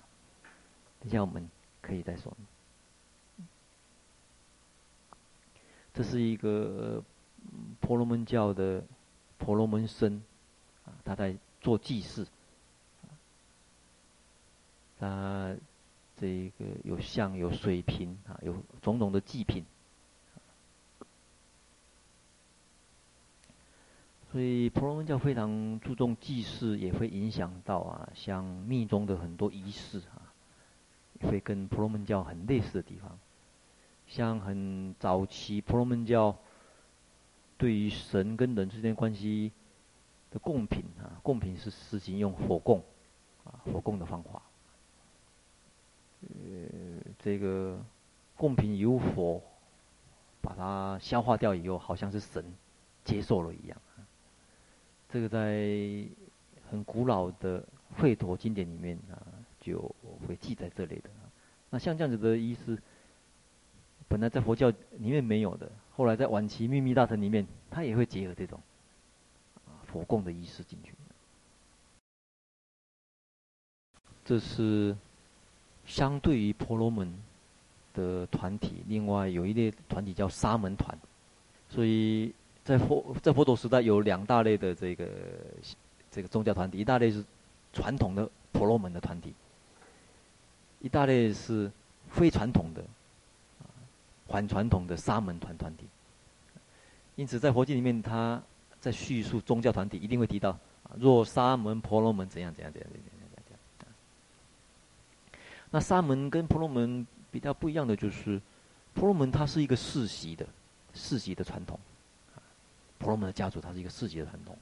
等下我们可以再说。这是一个婆罗门教的婆罗门僧啊，他在做祭祀。他这个有像有水瓶啊，有种种的祭品，所以婆罗门教非常注重祭祀，也会影响到啊，像密宗的很多仪式啊，会跟婆罗门教很类似的地方。像很早期婆罗门教对于神跟人之间关系的供品啊，供品是实行用火供啊，火供的方法。呃，这个贡品由火把它消化掉以后，好像是神接受了一样。这个在很古老的吠陀经典里面啊，就会记载这类的。那像这样子的意思，本来在佛教里面没有的，后来在晚期秘密大乘里面，它也会结合这种啊火供的仪式进去。这是。相对于婆罗门的团体，另外有一类团体叫沙门团，所以在佛在佛陀时代有两大类的这个这个宗教团体，一大类是传统的婆罗门的团体，一大类是非传统的、反传统的沙门团团体。因此，在佛经里面，他在叙述宗教团体，一定会提到若沙门婆罗门怎样怎样怎样怎样怎样。那沙门跟婆罗门比较不一样的就是，婆罗门它是一个世袭的世袭的传统，婆罗门的家族它是一个世袭的传统，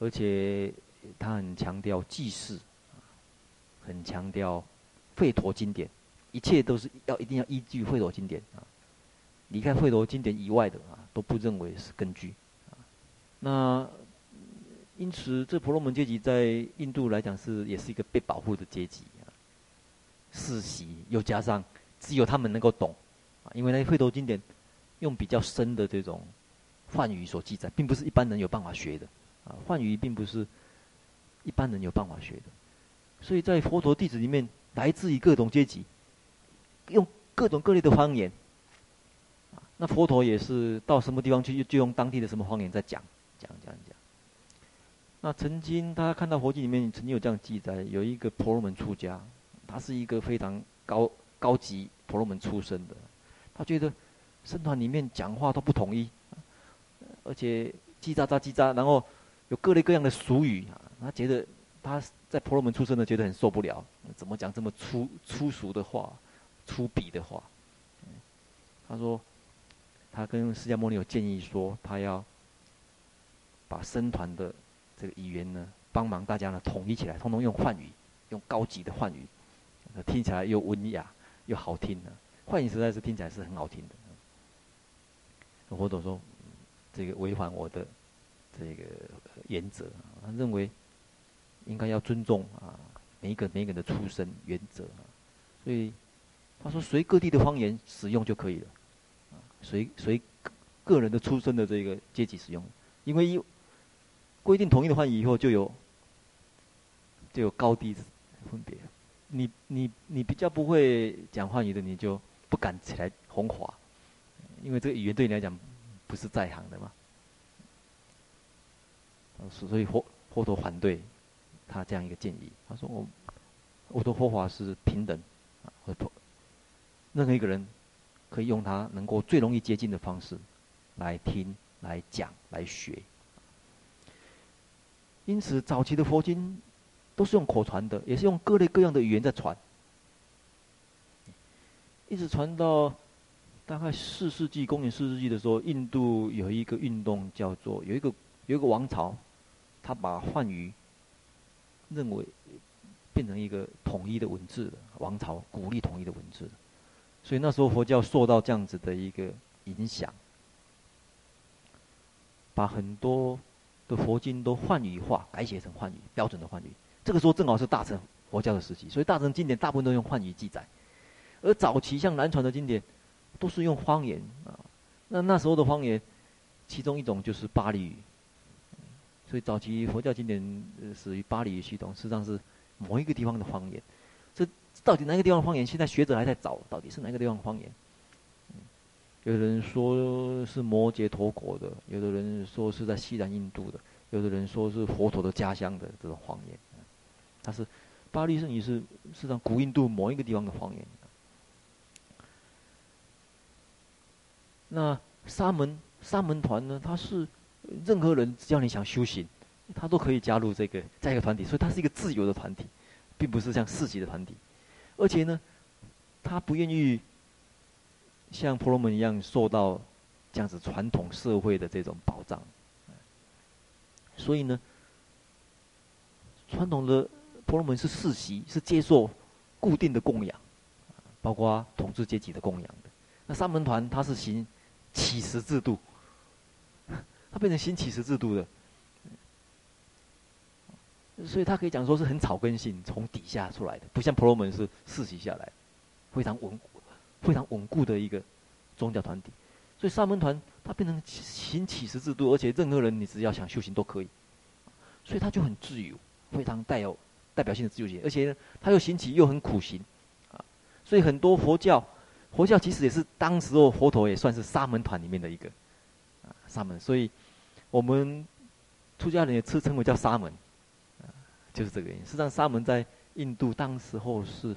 而且它很强调祭祀，很强调吠陀经典，一切都是要一定要依据吠陀经典啊，离开吠陀经典以外的啊，都不认为是根据啊。那因此，这婆罗门阶级在印度来讲是也是一个被保护的阶级啊。世袭又加上只有他们能够懂啊，因为那些吠陀经典用比较深的这种梵语所记载，并不是一般人有办法学的啊。梵语并不是一般人有办法学的，所以在佛陀弟子里面，来自于各种阶级，用各种各类的方言。那佛陀也是到什么地方去，就用当地的什么方言在讲。讲讲讲。那曾经大家看到佛经里面曾经有这样记载，有一个婆罗门出家，他是一个非常高高级婆罗门出身的，他觉得僧团里面讲话都不统一，而且叽喳喳叽喳，然后有各类各样的俗语啊，他觉得他在婆罗门出身的觉得很受不了，怎么讲这么粗粗俗的话，粗鄙的话？他说，他跟释迦牟尼有建议说，他要。把僧团的这个语言呢，帮忙大家呢统一起来，通通用梵语，用高级的梵语，听起来又文雅又好听呢。梵语实在是听起来是很好听的。佛陀说，这个违反我的这个原则，他认为应该要尊重啊每一个每一个人的出身原则，所以他说随各地的方言使用就可以了，随随个人的出身的这个阶级使用，因为一。规定统一的话，以后就有就有高低分别。你你你比较不会讲汉语的，你就不敢起来弘法，因为这个语言对你来讲不是在行的嘛。所以佛佛陀反对他这样一个建议。他说：“我我的佛法是平等，啊，任何一个人可以用他能够最容易接近的方式来听、来讲、来学。”因此，早期的佛经都是用口传的，也是用各类各样的语言在传，一直传到大概四世纪，公元四世纪的时候，印度有一个运动，叫做有一个有一个王朝，他把梵语认为变成一个统一的文字的王朝，鼓励统一的文字，所以那时候佛教受到这样子的一个影响，把很多的。佛经都汉语化，改写成汉语，标准的汉语。这个时候正好是大乘佛教的时期，所以大乘经典大部分都用汉语记载。而早期像南传的经典，都是用方言啊。那那时候的方言，其中一种就是巴利语。所以早期佛教经典属于巴利语系统，实际上是某一个地方的方言。到底哪个地方方言？现在学者还在找，到底是哪个地方方言？有人说是摩羯陀国的，有的人说是在西南印度的，有的人说是佛陀的家乡的这种方言。但是巴利圣语是是在古印度某一个地方的方言。那沙门沙门团呢？他是任何人只要你想修行，他都可以加入这个在一个团体，所以他是一个自由的团体，并不是像世袭的团体。而且呢，他不愿意。像婆罗门一样受到这样子传统社会的这种保障，所以呢，传统的婆罗门是世袭，是接受固定的供养，包括统治阶级的供养的。那沙门团它是行乞食制度，它变成行乞食制度的，所以他可以讲说是很草根性，从底下出来的，不像婆罗门是世袭下来，非常稳。非常稳固的一个宗教团体，所以沙门团它变成行乞食制度，而且任何人你只要想修行都可以，所以他就很自由，非常带有代表性的自由性，而且，他又行乞又很苦行，啊，所以很多佛教，佛教其实也是当时候佛陀也算是沙门团里面的一个，啊，沙门，所以我们出家人也称称为叫沙门，就是这个原因。实际上，沙门在印度当时候是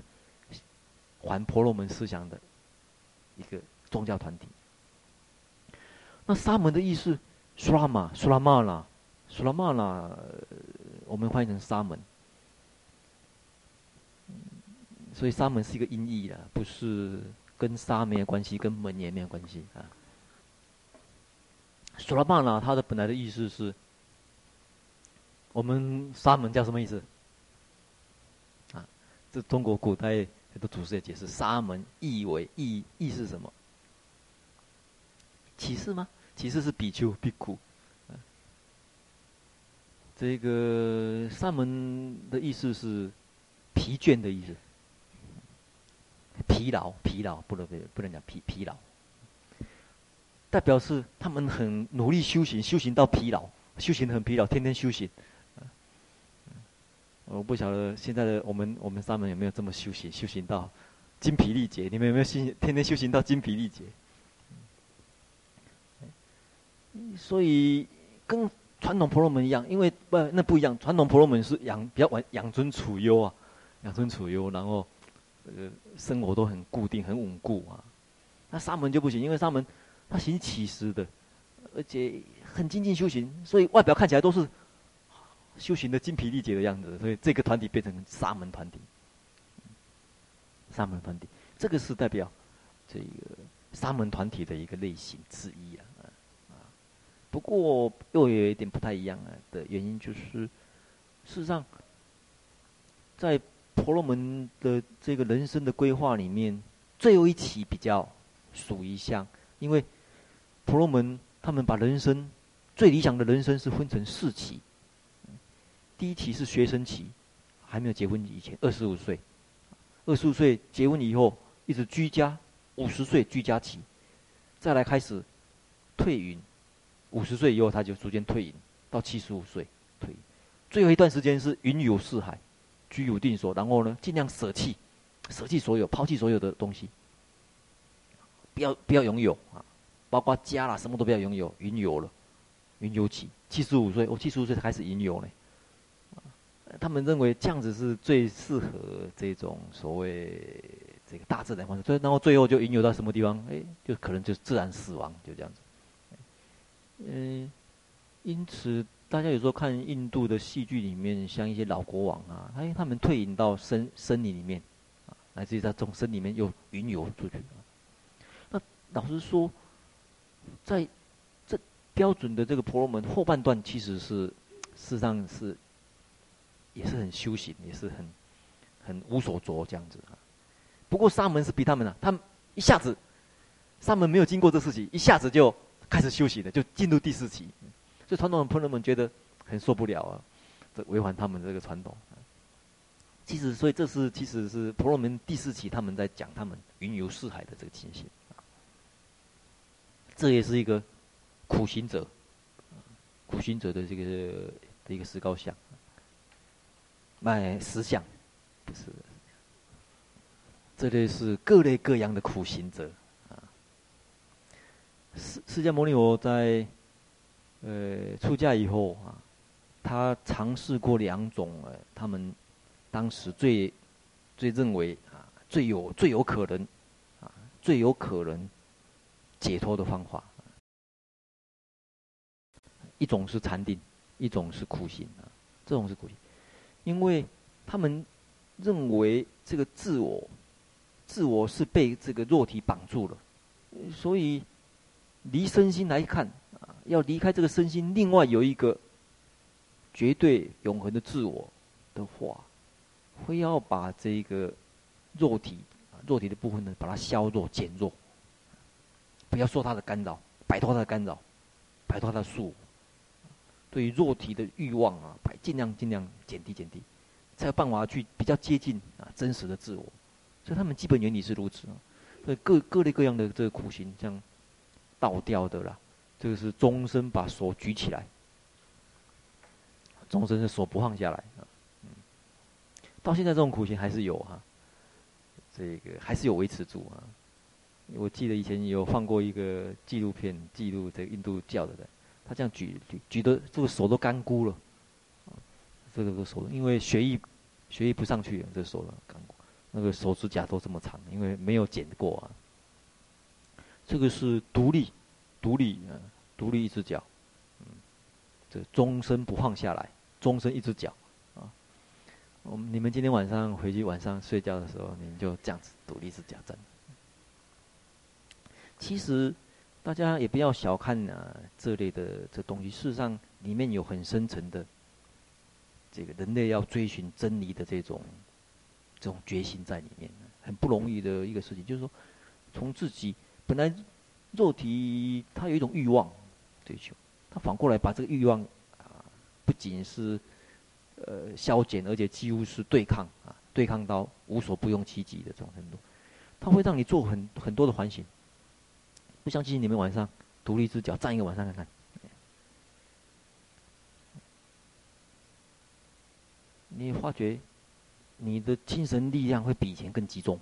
还婆罗门思想的。一个宗教团体。那沙门的意思，苏拉玛、苏拉玛拉、苏拉玛拉，我们翻译成沙门。所以沙门是一个音译的，不是跟沙没有关系，跟门也没有关系啊。苏拉玛啦，它的本来的意思是，我们沙门叫什么意思？啊，这中国古代。很多祖师也解释，沙门意为意意是什么？启示吗？启示是比丘、比库。这个沙门的意思是疲倦的意思，疲劳、疲劳，不能不能讲疲疲劳，代表是他们很努力修行，修行到疲劳，修行很疲劳，天天修行。我不晓得现在的我们我们沙门有没有这么修行，修行到精疲力竭？你们有没有心天天修行到精疲力竭？所以跟。传统婆罗门一样，因为不那不一样。传统婆罗门是养比较晚养尊处优啊，养尊处优，然后呃生活都很固定、很稳固啊。那沙门就不行，因为沙门他行乞食的，而且很精进修行，所以外表看起来都是修行的精疲力竭的样子。所以这个团体变成沙门团体。沙门团体，这个是代表这个沙门团体的一个类型之一啊。啊不过又有一点不太一样啊的原因，就是事实上，在婆罗门的这个人生的规划里面，最后一期比较属于像，因为婆罗门他们把人生最理想的人生是分成四期。第一期是学生期，还没有结婚以前，二十五岁，二十五岁结婚以后一直居家，五十岁居家期，再来开始退隐。五十岁以后，他就逐渐退隐，到七十五岁退隐。最后一段时间是云游四海，居有定所，然后呢，尽量舍弃，舍弃所有，抛弃所有的东西，不要不要拥有啊，包括家啦，什么都不要拥有，云游了，云游期。七十五岁，我七十五岁才开始云游呢。他们认为这样子是最适合这种所谓这个大自然方式，所以然后最后就云游到什么地方？哎，就可能就自然死亡，就这样子。嗯，因此大家有时候看印度的戏剧里面，像一些老国王啊，哎，他们退隐到森森林里面，啊，来自于在这种森林里面又云游出去。那老实说，在这标准的这个婆罗门后半段，其实是事实上是也是很修行，也是很很无所着这样子啊。不过沙门是比他们啊，他们一下子沙门没有经过这事情，一下子就。开始休息的，就进入第四期，所以传统的婆罗门觉得很受不了啊，这违反他们这个传统。其实，所以这是其实是婆罗门第四期他们在讲他们云游四海的这个情形。这也是一个苦行者，苦行者的这个的一个石膏像，卖思想，不是，这类是各类各样的苦行者啊。释释迦牟尼佛在，呃，出家以后啊，他尝试过两种呃，他们当时最最认为啊，最有最有可能啊，最有可能解脱的方法。一种是禅定，一种是苦行啊，这种是苦行，因为他们认为这个自我，自我是被这个肉体绑住了，所以。离身心来看，啊，要离开这个身心，另外有一个绝对永恒的自我的话，非要把这个肉体，肉体的部分呢，把它削弱、减弱，不要受它的干扰，摆脱它的干扰，摆脱它的束缚。对于肉体的欲望啊，摆尽量尽量减低减低，才有办法去比较接近啊真实的自我。所以他们基本原理是如此啊。所以各各类各样的这个苦行，像。倒吊的啦，这个是终身把手举起来，终身的手不放下来啊。嗯，到现在这种苦行还是有哈，这个还是有维持住啊。我记得以前有放过一个纪录片，记录这个印度教的人，他这样举举举的这个手都干枯了，这个手因为血液血液不上去，这个手干枯，那个手指甲都这么长，因为没有剪过啊。这个是独立，独立，啊，独立一只脚，嗯，这终身不放下来，终身一只脚，啊，我们你们今天晚上回去晚上睡觉的时候，你们就这样子独立一只脚站。其实大家也不要小看啊这类的这东西，事实上里面有很深层的这个人类要追寻真理的这种这种决心在里面，很不容易的一个事情，就是说从自己。本来肉体它有一种欲望，追求。他反过来把这个欲望啊，不仅是呃消减，而且几乎是对抗啊，对抗到无所不用其极的这种程度。他会让你做很很多的反省。不相信你们晚上独立只脚站一个晚上看看，你发觉你的精神力量会比以前更集中，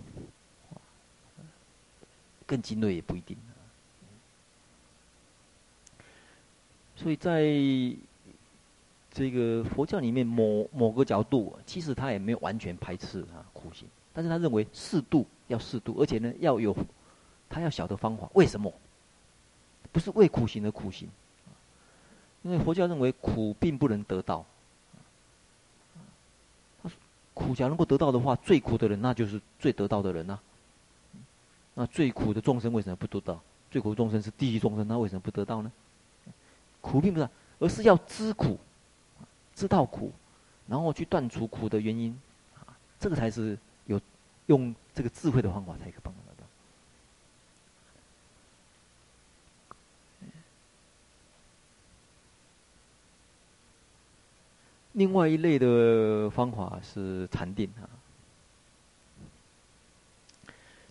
更精锐也不一定。所以在这个佛教里面，某某个角度，其实他也没有完全排斥啊苦行，但是他认为适度要适度，而且呢要有他要晓得方法。为什么？不是为苦行而苦行，因为佛教认为苦并不能得到。他说苦假如能够得到的话，最苦的人那就是最得到的人呐。那最苦的众生为什么不得到？最苦的众生是地狱众生，那为什么不得到呢？苦并不是，而是要知苦，知道苦，然后去断除苦的原因，啊，这个才是有用这个智慧的方法才可以帮到。另外一类的方法是禅定啊，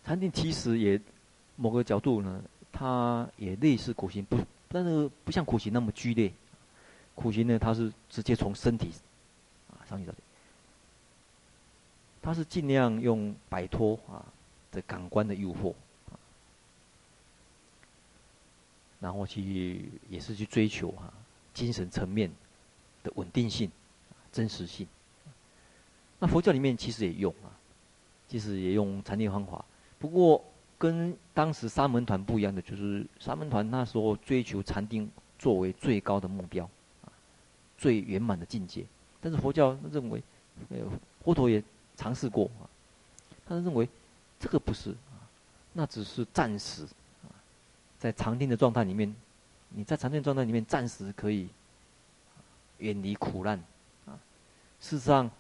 禅定其实也某个角度呢，它也类似苦行不。但是不像苦行那么剧烈，苦行呢，它是直接从身体啊上去的，它是尽量用摆脱啊这感官的诱惑，然后去也是去追求啊精神层面的稳定性、真实性。那佛教里面其实也用啊，其实也用禅定方法，不过。跟当时沙门团不一样的，就是沙门团那时候追求禅定作为最高的目标，啊，最圆满的境界。但是佛教认为，呃，佛陀也尝试过啊，他认为这个不是啊，那只是暂时啊，在禅定的状态里面，你在禅定状态里面暂时可以远离苦难，事实上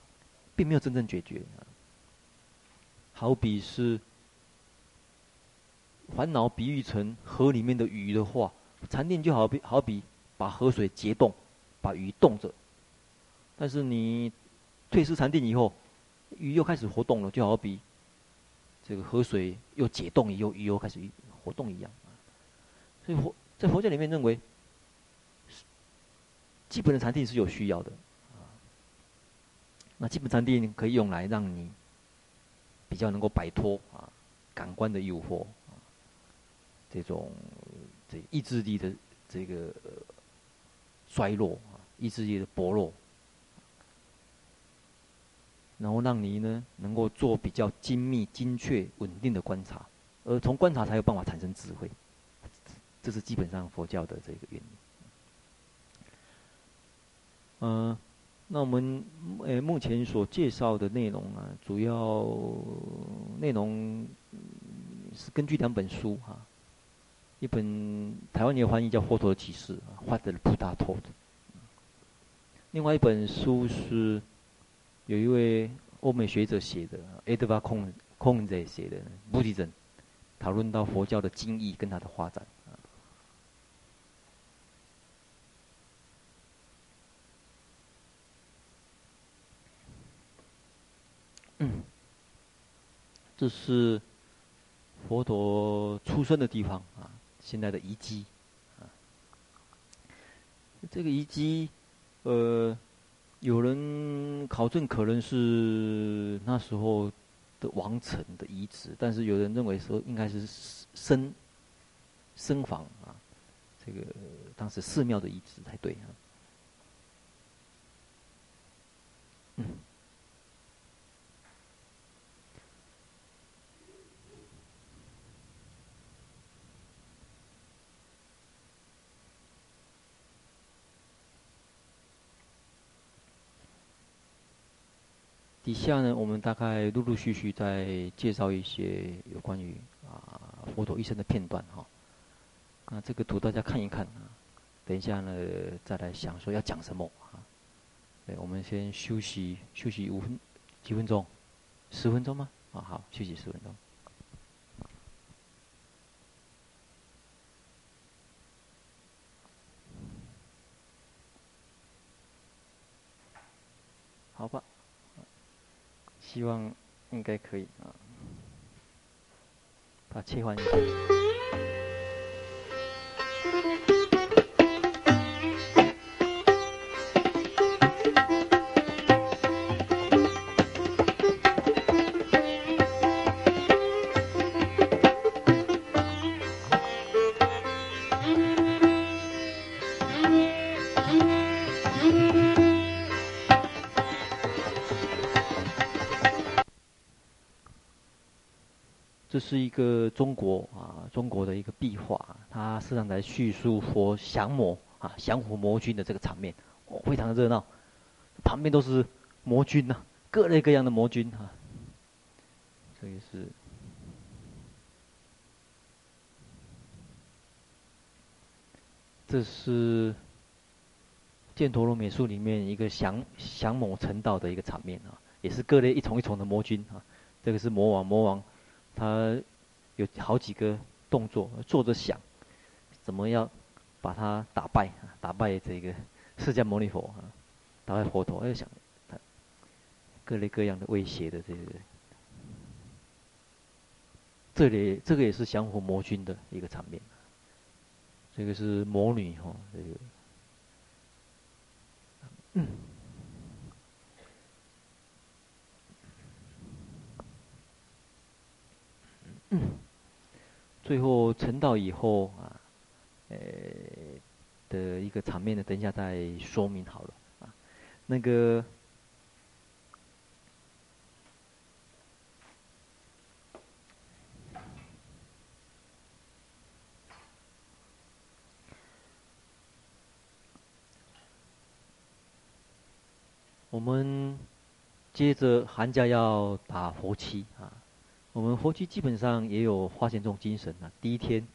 并没有真正解决，好比是。烦恼比喻成河里面的鱼的话，禅定就好比好比把河水结冻，把鱼冻着。但是你退失禅定以后，鱼又开始活动了，就好比这个河水又解冻以后，鱼又开始活动一样。所以佛在佛教里面认为，基本的禅定是有需要的。那基本禅定可以用来让你比较能够摆脱啊感官的诱惑。这种这意志力的这个衰弱啊，意志力的薄弱，然后让你呢能够做比较精密、精确、稳定的观察，而从观察才有办法产生智慧，这是基本上佛教的这个原理。嗯、那我们呃目前所介绍的内容啊，主要内容是根据两本书哈。一本台湾也有翻译叫《佛陀的启示》啊，《What the Buddha taught》。另外一本书是有一位欧美学者写的，Edvard Conze 写的《Buddhism》，讨论到佛教的经义跟它的发展。嗯，这是佛陀出生的地方啊。现在的遗迹，啊，这个遗迹，呃，有人考证可能是那时候的王城的遗址，但是有人认为说应该是僧僧房啊，这个当时寺庙的遗址才对啊。嗯。底下呢，我们大概陆陆续续在介绍一些有关于啊佛陀一生的片段哈。那这个图大家看一看啊，等一下呢再来想说要讲什么啊。对，我们先休息休息五分几分钟，十分钟吗？啊好，休息十分钟。希望应该可以啊，把它切换一下。一个中国啊，中国的一个壁画，它实际上在叙述佛降魔啊，降伏魔君的这个场面，哦，非常的热闹，旁边都是魔君呐，各类各样的魔君哈。这也是，这是犍陀罗美术里面一个降降魔成道的一个场面啊，也是各类一重一重的魔君啊，这个是魔王，魔王。他有好几个动作，坐着想，怎么样把他打败？打败这个释迦牟尼佛啊，打败佛陀。哎，想他各类各样的威胁的这个，这里这个也是降伏魔君的一个场面。这个是魔女哈，这个，嗯。嗯，最后成道以后啊，呃的一个场面呢，等一下再说明好了啊。那个，我们接着寒假要打佛七啊。我们佛七基本上也有发现这种精神啊。第一天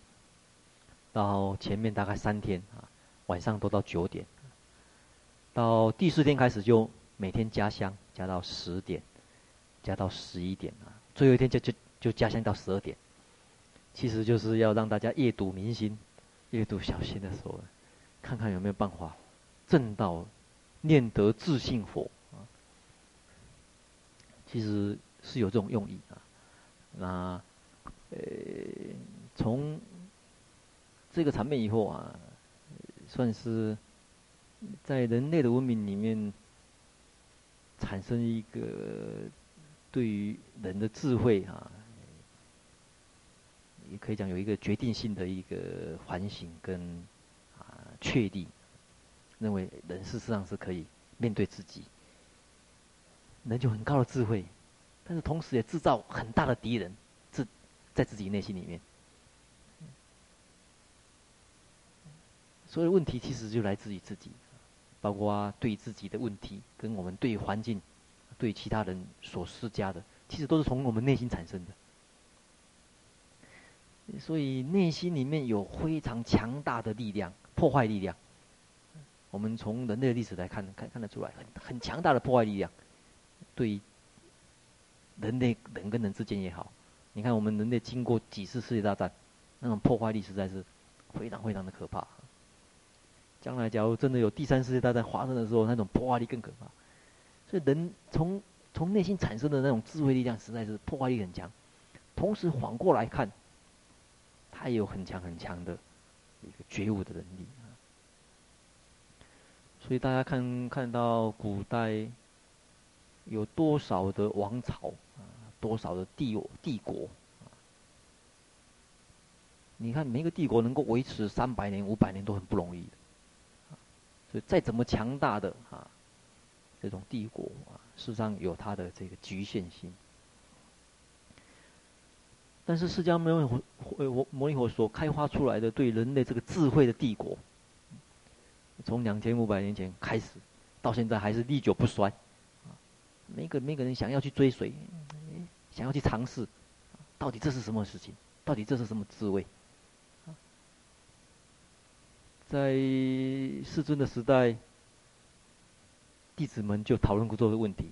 到前面大概三天啊，晚上都到九点。到第四天开始就每天加香，加到十点，加到十一点啊。最后一天就就就加香到十二点。其实就是要让大家夜读明星，夜读小心的时候，看看有没有办法正道念得自性佛啊。其实是有这种用意啊。那，呃，从这个场面以后啊，算是在人类的文明里面产生一个对于人的智慧啊，也可以讲有一个决定性的一个反省跟啊确立，认为人事实上是可以面对自己，人就很高的智慧。但是同时也制造很大的敌人，自在自己内心里面。所有问题其实就来自于自己，包括对自己的问题，跟我们对环境、对其他人所施加的，其实都是从我们内心产生的。所以内心里面有非常强大的力量，破坏力量。我们从人类的历史来看，看看得出来，很很强大的破坏力量，对。人类人跟人之间也好，你看我们人类经过几次世界大战，那种破坏力实在是非常非常的可怕。将来假如真的有第三世界大战发生的时候，那种破坏力更可怕。所以人从从内心产生的那种智慧力量，实在是破坏力很强。同时反过来看，他也有很强很强的一个觉悟的能力。所以大家看看到古代有多少的王朝啊？多少的帝帝国？你看每一个帝国能够维持三百年、五百年都很不容易的。所以再怎么强大的啊，这种帝国啊，事实上有它的这个局限性。但是释迦牟尼佛，摩尼佛所开发出来的对人类这个智慧的帝国，从两千五百年前开始，到现在还是历久不衰。每个每个人想要去追随。想要去尝试，到底这是什么事情？到底这是什么滋味？在世尊的时代，弟子们就讨论过这个问题。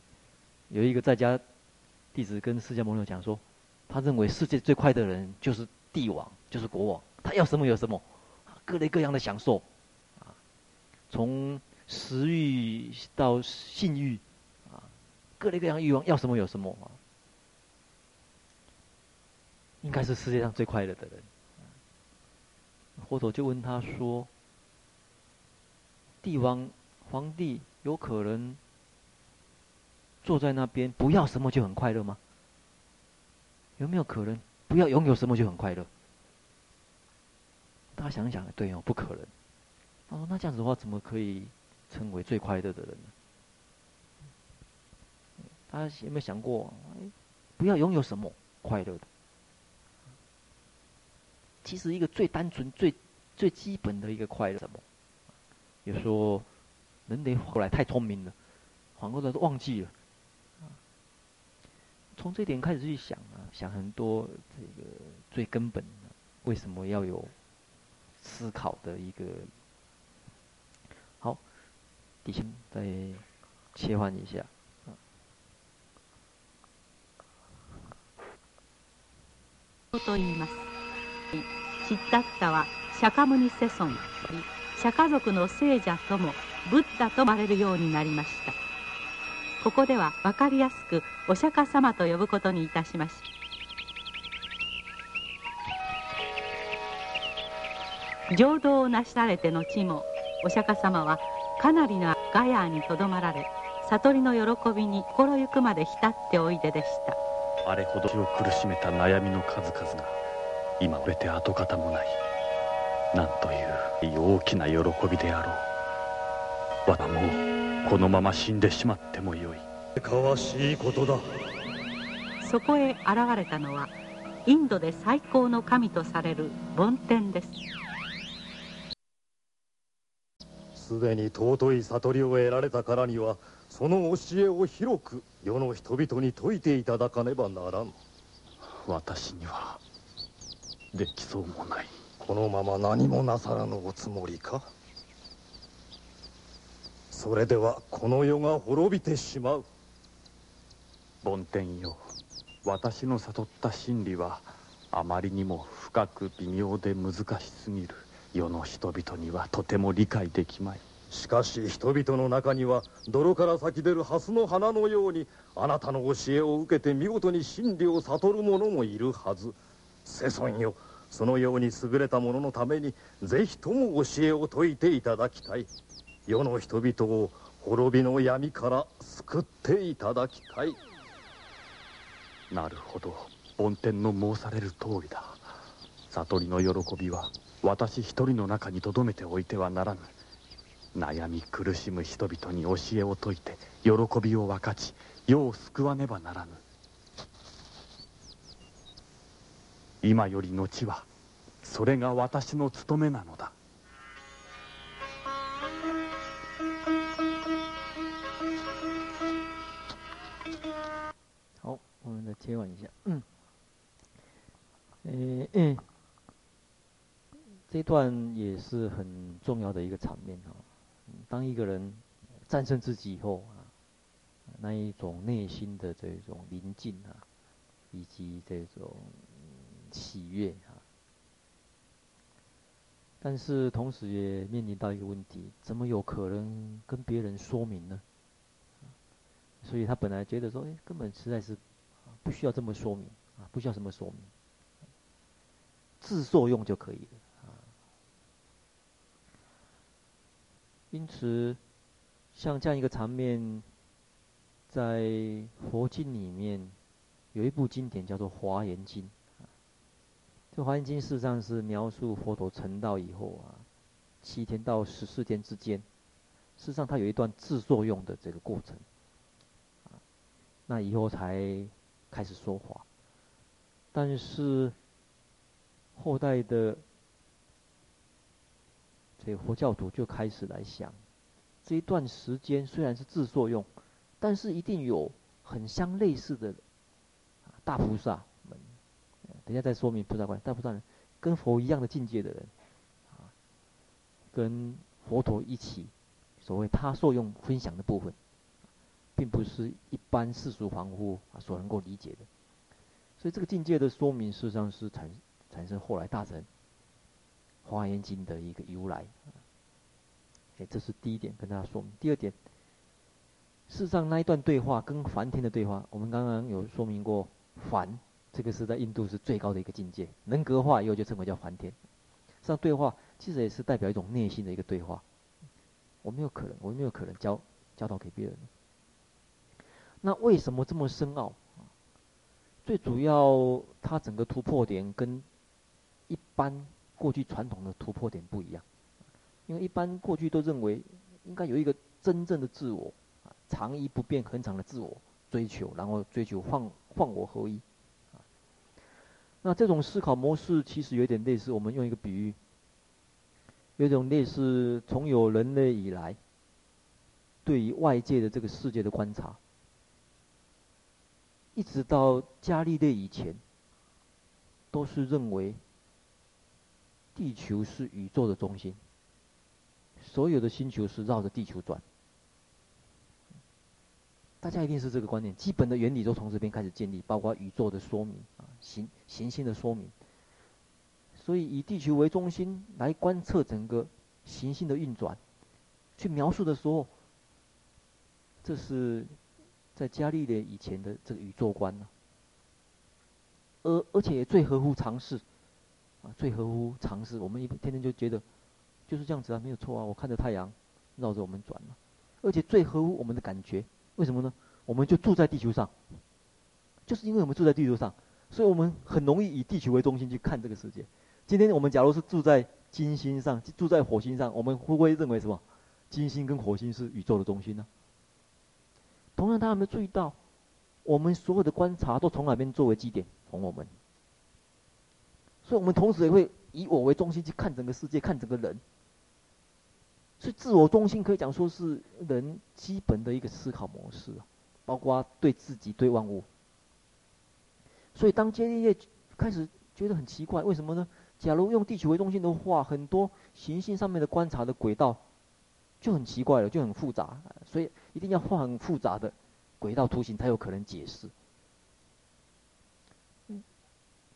有一个在家弟子跟释迦牟尼讲说，他认为世界最快的人就是帝王，就是国王，他要什么有什么，各类各样的享受，从食欲到性欲，各类各样欲望，要什么有什么啊，应该是世界上最快乐的人。佛陀就问他说：“帝王、皇帝有可能坐在那边不要什么就很快乐吗？有没有可能不要拥有什么就很快乐？”大家想想，对哦，不可能。他说：“那这样子的话，怎么可以称为最快乐的人呢？”他有没有想过，不要拥有什么快乐的？其实一个最单纯、最最基本的一个快乐，什么？有时候人得后来太聪明了，反过来都忘记了。从这点开始去想啊，想很多这个最根本的，为什么要有思考的一个？好，底下再切换一下。と言います。シッダッタは釈迦牟尼世尊。釈迦族の圣者ともブッダと呼ばれるようになりました。ここでは分かりやすくお釈迦様と呼ぶことにいたしました浄土を成しられて后もお釈迦様はかなりのガヤにとどまられ悟りの喜びに心ゆくまで浸っておいででした。あれほどを苦しめた悩みの数々が今べて迹形もないなんという大きな喜びであろう。わたもうこのまま死んでしまってもよい。かわしいことだ。そこへ现れたのはインドで最高の神とされる梵天です。すでに尊い悟りを得られたからにはその教えを広く世の人々に说いていただかねばならん。私にはできそうもない。このまま何もなさらぬおつもりか？それではこの世が灭びてしまう。梵天よ私の悟った真理はあまりにも深く微妙で难しすぎる。世の人々にはとても理解できまいしかし人々の中には泥から咲き出る莲の花のようにあなたの教えを受けて见事に真理を悟る者もいるはず。世尊よそのように优れた者のためにぜひとも教えを说いていただきたい。世の人々を灭びの暗から救っていただきたい。なるほど。梵天の申される通りだ。悟りの喜びは私一人の中に留めておいてはならぬ。悩み苦しむ人々に教えを说いて喜びを分かち世を救わねばならぬ今より后はそれが私の务めなのだ好，我们再切换一下。嗯，诶诶，这段也是很重要的一个场面哈。当一个人战胜自己以后啊，那一种内心的这种宁静啊，以及这种喜悦啊，但是同时也面临到一个问题：怎么有可能跟别人说明呢？所以他本来觉得说，哎，根本实在是不需要这么说明啊，不需要什么说明，自受用就可以了。因此，像这样一个场面，在佛经里面有一部经典叫做《华严经》。这《华严经》事实上是描述佛陀成道以后啊，七天到十四天之间，事实上它有一段自作用的这个过程。那以后才开始说法，但是后代的。所以佛教徒就开始来想，这一段时间虽然是自作用，但是一定有很相类似的大菩萨们。等下再说明菩萨观。大菩萨人跟佛一样的境界的人，啊，跟佛陀一起，所谓他受用分享的部分，并不是一般世俗凡夫所能够理解的。所以这个境界的说明，事实上是产产生后来大乘。《华严经》的一个由来，哎，这是第一点跟大家说明。第二点，事实上那一段对话跟梵天的对话，我们刚刚有说明过，梵这个是在印度是最高的一个境界，人格化以后就称为叫梵天。实际上对话其实也是代表一种内心的一个对话。我没有可能，我没有可能教教导给别人。那为什么这么深奥？最主要，它整个突破点跟一般过去传统的突破点不一样。因为一般过去都认为应该有一个真正的自我，常一不变恒常的自我追求，然后追求放放我合一。那这种思考模式其实有点类似，我们用一个比喻。有种类似从有人类以来，对于外界的这个世界的观察，一直到伽利略以前，都是认为地球是宇宙的中心，所有的星球是绕着地球转。大家一定是这个观念，基本的原理都从这边开始建立，包括宇宙的说明啊，行行星的说明。所以以地球为中心来观测整个行星的运转，去描述的时候，这是在伽利略以前的这个宇宙观呢、而而且也最合乎常识，最合乎常识。我们一天天就觉得就是这样子啊，没有错啊。我看着太阳绕着我们转了、啊，而且最合乎我们的感觉。为什么呢？我们就住在地球上，就是因为我们住在地球上，所以我们很容易以地球为中心去看这个世界。今天我们假如是住在金星上，住在火星上，我们会不会认为什么？金星跟火星是宇宙的中心呢？同样，大家有没有注意到，我们所有的观察都从哪边作为基点？从我们。所以我们同时也会以我为中心去看整个世界，看整个人。所以自我中心可以讲说是人基本的一个思考模式，包括对自己、对万物。所以当伽利略开始觉得很奇怪，为什么呢？假如用地球为中心的话，很多行星上面的观察的轨道就很奇怪了，就很复杂，所以一定要画很复杂的轨道图形才有可能解释。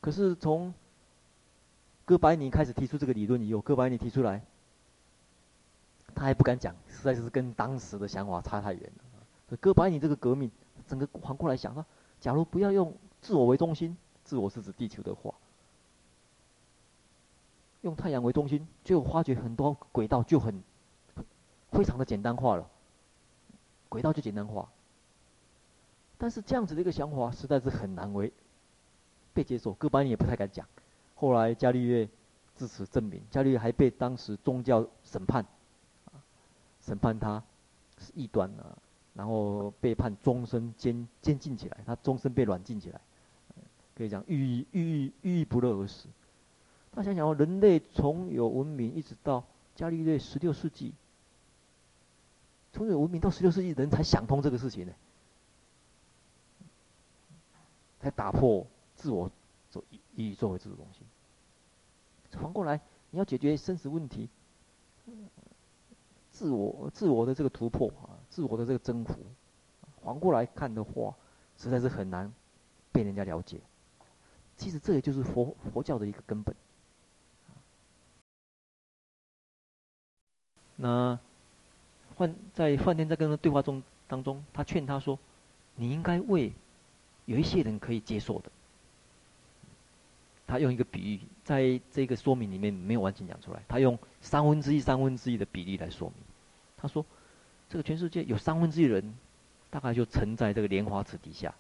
可是从哥白尼开始提出这个理论以后，哥白尼提出来，他还不敢讲，实在是跟当时的想法差太远了。哥白尼这个革命，整个反过来想啊，假如不要用自我为中心，自我是指地球的话。用太阳为中心，就发觉很多轨道就很非常的简单化了，轨道就简单化。但是这样子的一个想法实在是很难为被接受，哥白尼也不太敢讲。后来伽利略自此证明，伽利略还被当时宗教审判，审判他是异端啊，然后被判终身监监禁起来，他终身被软禁起来，可以讲郁郁郁郁郁不乐而死。他想想哦，人类从有文明一直到伽利略十六世纪，从有文明到十六世纪，人才想通这个事情呢，才打破自我做以以宇宙为这个东西。反过来，你要解决生死问题，自我自我的这个突破啊，自我的这个征服，反过来看的话，实在是很难被人家了解。其实这也就是佛佛教的一个根本。那梵在梵天在跟他对话中当中，他劝他说：“你应该为有一些人可以接受的。”他用一个比喻，在这个说明里面没有完全讲出来。他用三分之一、三分之一的比例来说明。他说：“这个全世界有三分之一人，大概就沉在这个莲花池底下。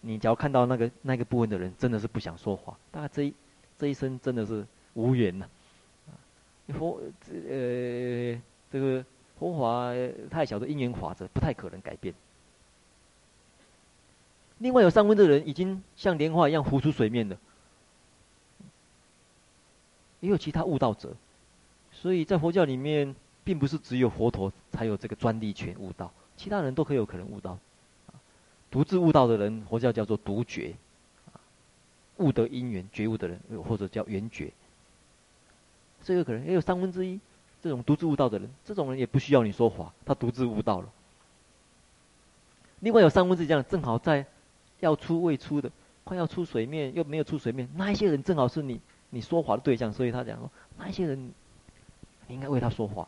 你只要看到那个那个部分的人，真的是不想说话。大概这一这一生真的是无缘了。”佛呃，这个佛法太小的因缘法则不太可能改变。另外有三分之一的人已经像莲花一样浮出水面了，也有其他悟道者，所以在佛教里面，并不是只有佛陀才有这个专利权悟道，其他人都可以有可能悟道。独自悟道的人，佛教叫做独觉，悟得因缘觉悟的人，或者叫缘觉。这个可能也有三分之一，这种独自悟道的人，这种人也不需要你说话，他独自悟道了。另外有三分之一这样，正好在要出未出的，快要出水面又没有出水面，那一些人正好是你你说话的对象，所以他讲说，那些人你应该为他说话。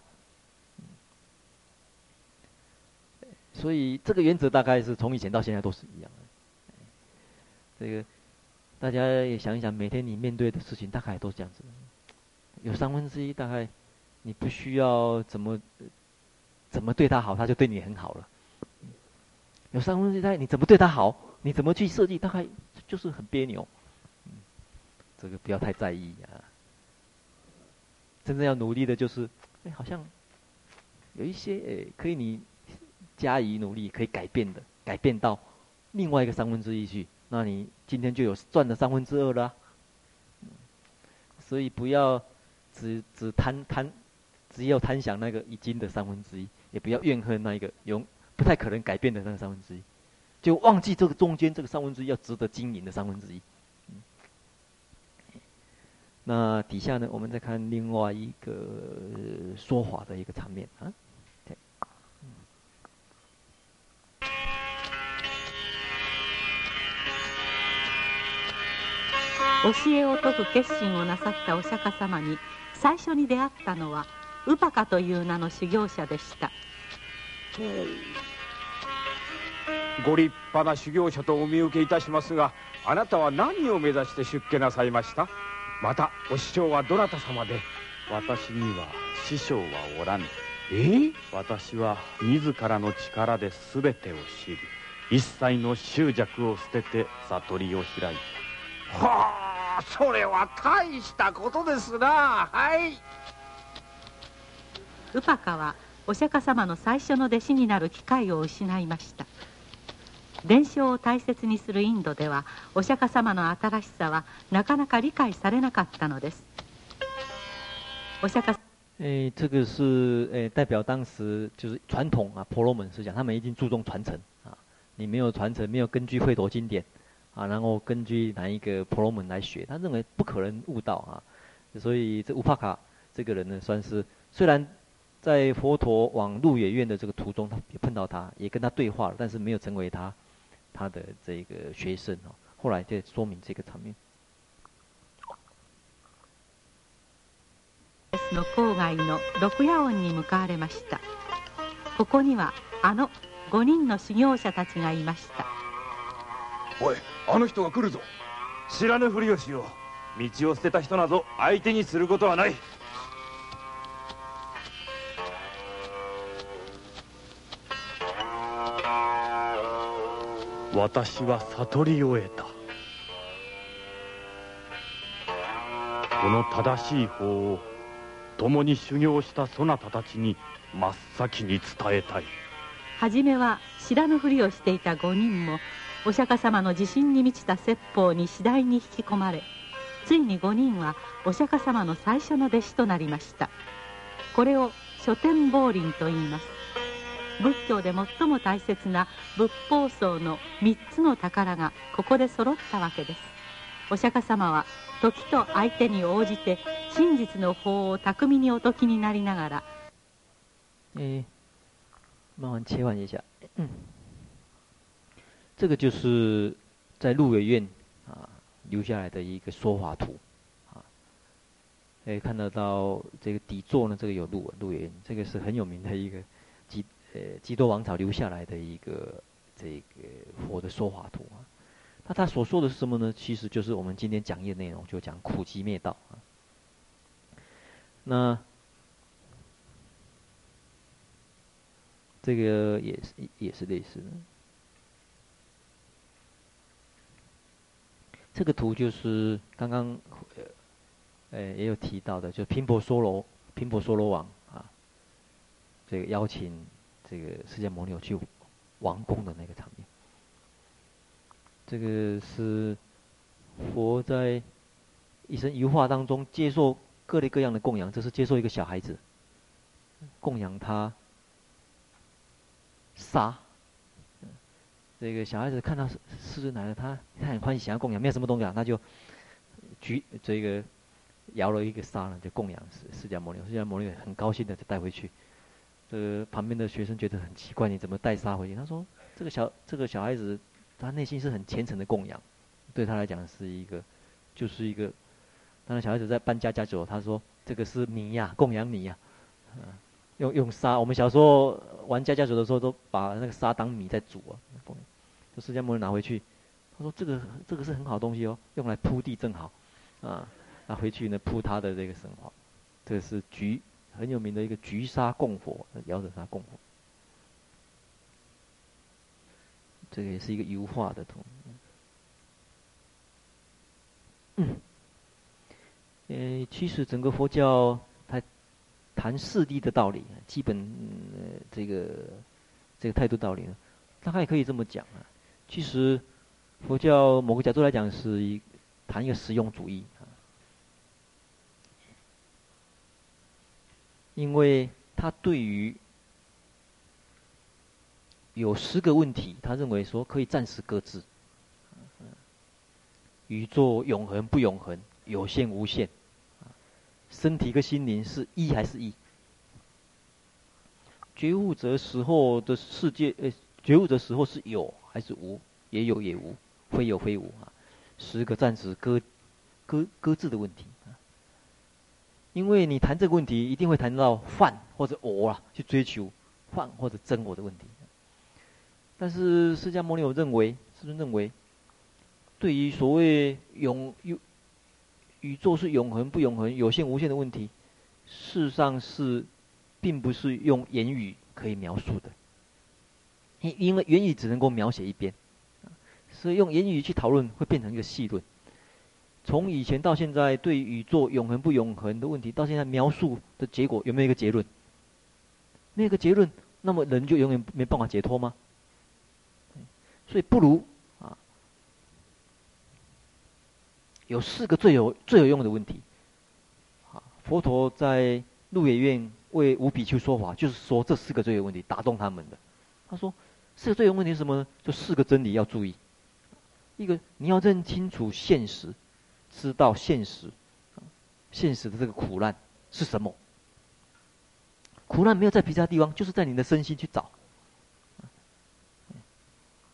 所以这个原则大概是从以前到现在都是一样的。这个大家也想一想，每天你面对的事情大概都是这样子。有三分之一大概你不需要怎么怎么对他好，他就对你很好了。有三分之一你怎么对他好，你怎么去设计，大概就是很别扭。这个不要太在意啊。真正要努力的就是，哎，好像有一些哎，可以你加以努力可以改变的，改变到另外一个三分之一去，那你今天就有赚了三分之二了。所以不要只只贪贪，只有贪想那个已经的三分之一，也不要怨恨那一个永不太可能改变的那个三分之一，就忘记这个中间这个三分之一要值得经营的三分之一。那底下呢，我们再看另外一个说法的一个场面啊。教えを说く决心をなさったお釈迦様に最初に出会ったのはウパカという名の修行者でした。ご立派な修行者とお见受けいたしますがあなたは何を目指して出家なさいました？またお师匠はどなた様で？私には师匠はおらぬ。え？私は自らの力で全てを知り一切の执着を舍てて悟りを开いた。はあそれは大したことですな。はい。ウパカはお釈迦様の最初の弟子になる机会を失いました伝承を大切にするインドではお釈迦様の新しさはなかなか理解されなかったのですお釈迦诶，这个是诶代表当时就是传统啊，婆罗门思想，他们一定注重传承啊。你没有传承，没有根据吠陀经典啊，然后根据哪一个婆罗门来学，他认为不可能悟道啊。所以这乌帕卡这个人呢，算是虽然在佛陀往鹿野苑的这个途中，他也碰到他，也跟他对话了，但是没有成为他。 他的这个学生哦，后来就说明这个场面。の郊外の六夜音に向かわれました。ここにはあの五人の修行者たちがいました。おい、あの人が来るぞ。知らぬふりをしよう。道を舍てた人など相手にすることはない。私は悟りを得た。この正しい法を共に修行したそなたたちに真っ先に伝えたい。初めは知らぬふりをしていた5人もお釈迦様の自信に満ちた说法に次第に引き込まれついに5人はお釈迦様の最初の弟子となりました。これを书店法轮と言います。仏教で最も大切な仏法僧の3つの宝がここで揃ったわけです。お釈迦様は时と相手に応じて真実の法を巧みにお说きになりながら。え慢慢切换一下，嗯，这个就是在鹿野苑啊留下来的一个说法图。啊，可以看得到这个底座呢，这个有鹿鹿野苑，这个是很有名的一个。呃，基多王朝留下来的一个这个佛的说法图啊，那他所说的是什么呢？其实就是我们今天讲义的内容，就讲苦集灭道啊。那这个也是也是类似的。这个图就是刚刚呃也有提到的，就频婆娑罗频婆娑罗王啊，这个邀请。这个释迦牟尼有去王宫的那个场面，这个是佛在一生一化当中接受各类各样的供养，这是接受一个小孩子供养他沙，这个小孩子看到世尊来了，他他很欢喜，想要供养，没有什么东西啊，他就举这个摇了一个沙呢，就供养释释迦牟尼，释迦牟尼很高兴的就带回去。呃，旁边的学生觉得很奇怪，你怎么带沙回去？他说：“这个小这个小孩子，他内心是很虔诚的供养，对他来讲是一个，就是一个。当然，小孩子在搬家家酒，他说这个是米呀，供养米呀，啊，用用沙，我们小时候玩家家酒的时候，都把那个沙当米在煮啊。就释迦牟尼拿回去，他说这个这个是很好的东西哦，用来铺地正好，啊，拿回去呢铺他的这个神话，这是菊很有名的一个菊沙供佛，摇着沙供佛，这个也是一个油画的图。嗯，呃，其实整个佛教它谈四谛的道理，基本、呃、这个这个态度道理呢，大概可以这么讲啊。其实，佛教某个角度来讲，是一谈一个实用主义啊，因为他对于有十个问题，他认为说可以暂时搁置。宇宙永恒不永恒，有限无限，身体跟心灵是一还是一？觉悟者时候的世界，呃，觉悟者时候是有。还是无，也有也无，非有非无啊，十个暂时搁搁搁置的问题。因为你谈这个问题，一定会谈到梵或者我啊，去追求梵或者真我的问题。但是释迦牟尼有认为，是不是认为，对于所谓永有宇宙是永恒不永恒、有限无限的问题，事实上是并不是用言语可以描述的。因因为言语只能够描写一边，所以用言语去讨论会变成一个细论。从以前到现在，对宇宙永恒不永恒的问题，到现在描述的结果有没有一个结论？那个结论，那么人就永远没办法解脱吗？所以不如啊，有四个最有最有用的问题。啊，佛陀在鹿野苑为五比丘说法，就是说这四个最有问题，打动他们的。他说。四个最有问题是什么呢？就四个真理要注意。一个，你要认清楚现实，知道现实，现实的这个苦难是什么？苦难没有在其他地方，就是在你的身心去找。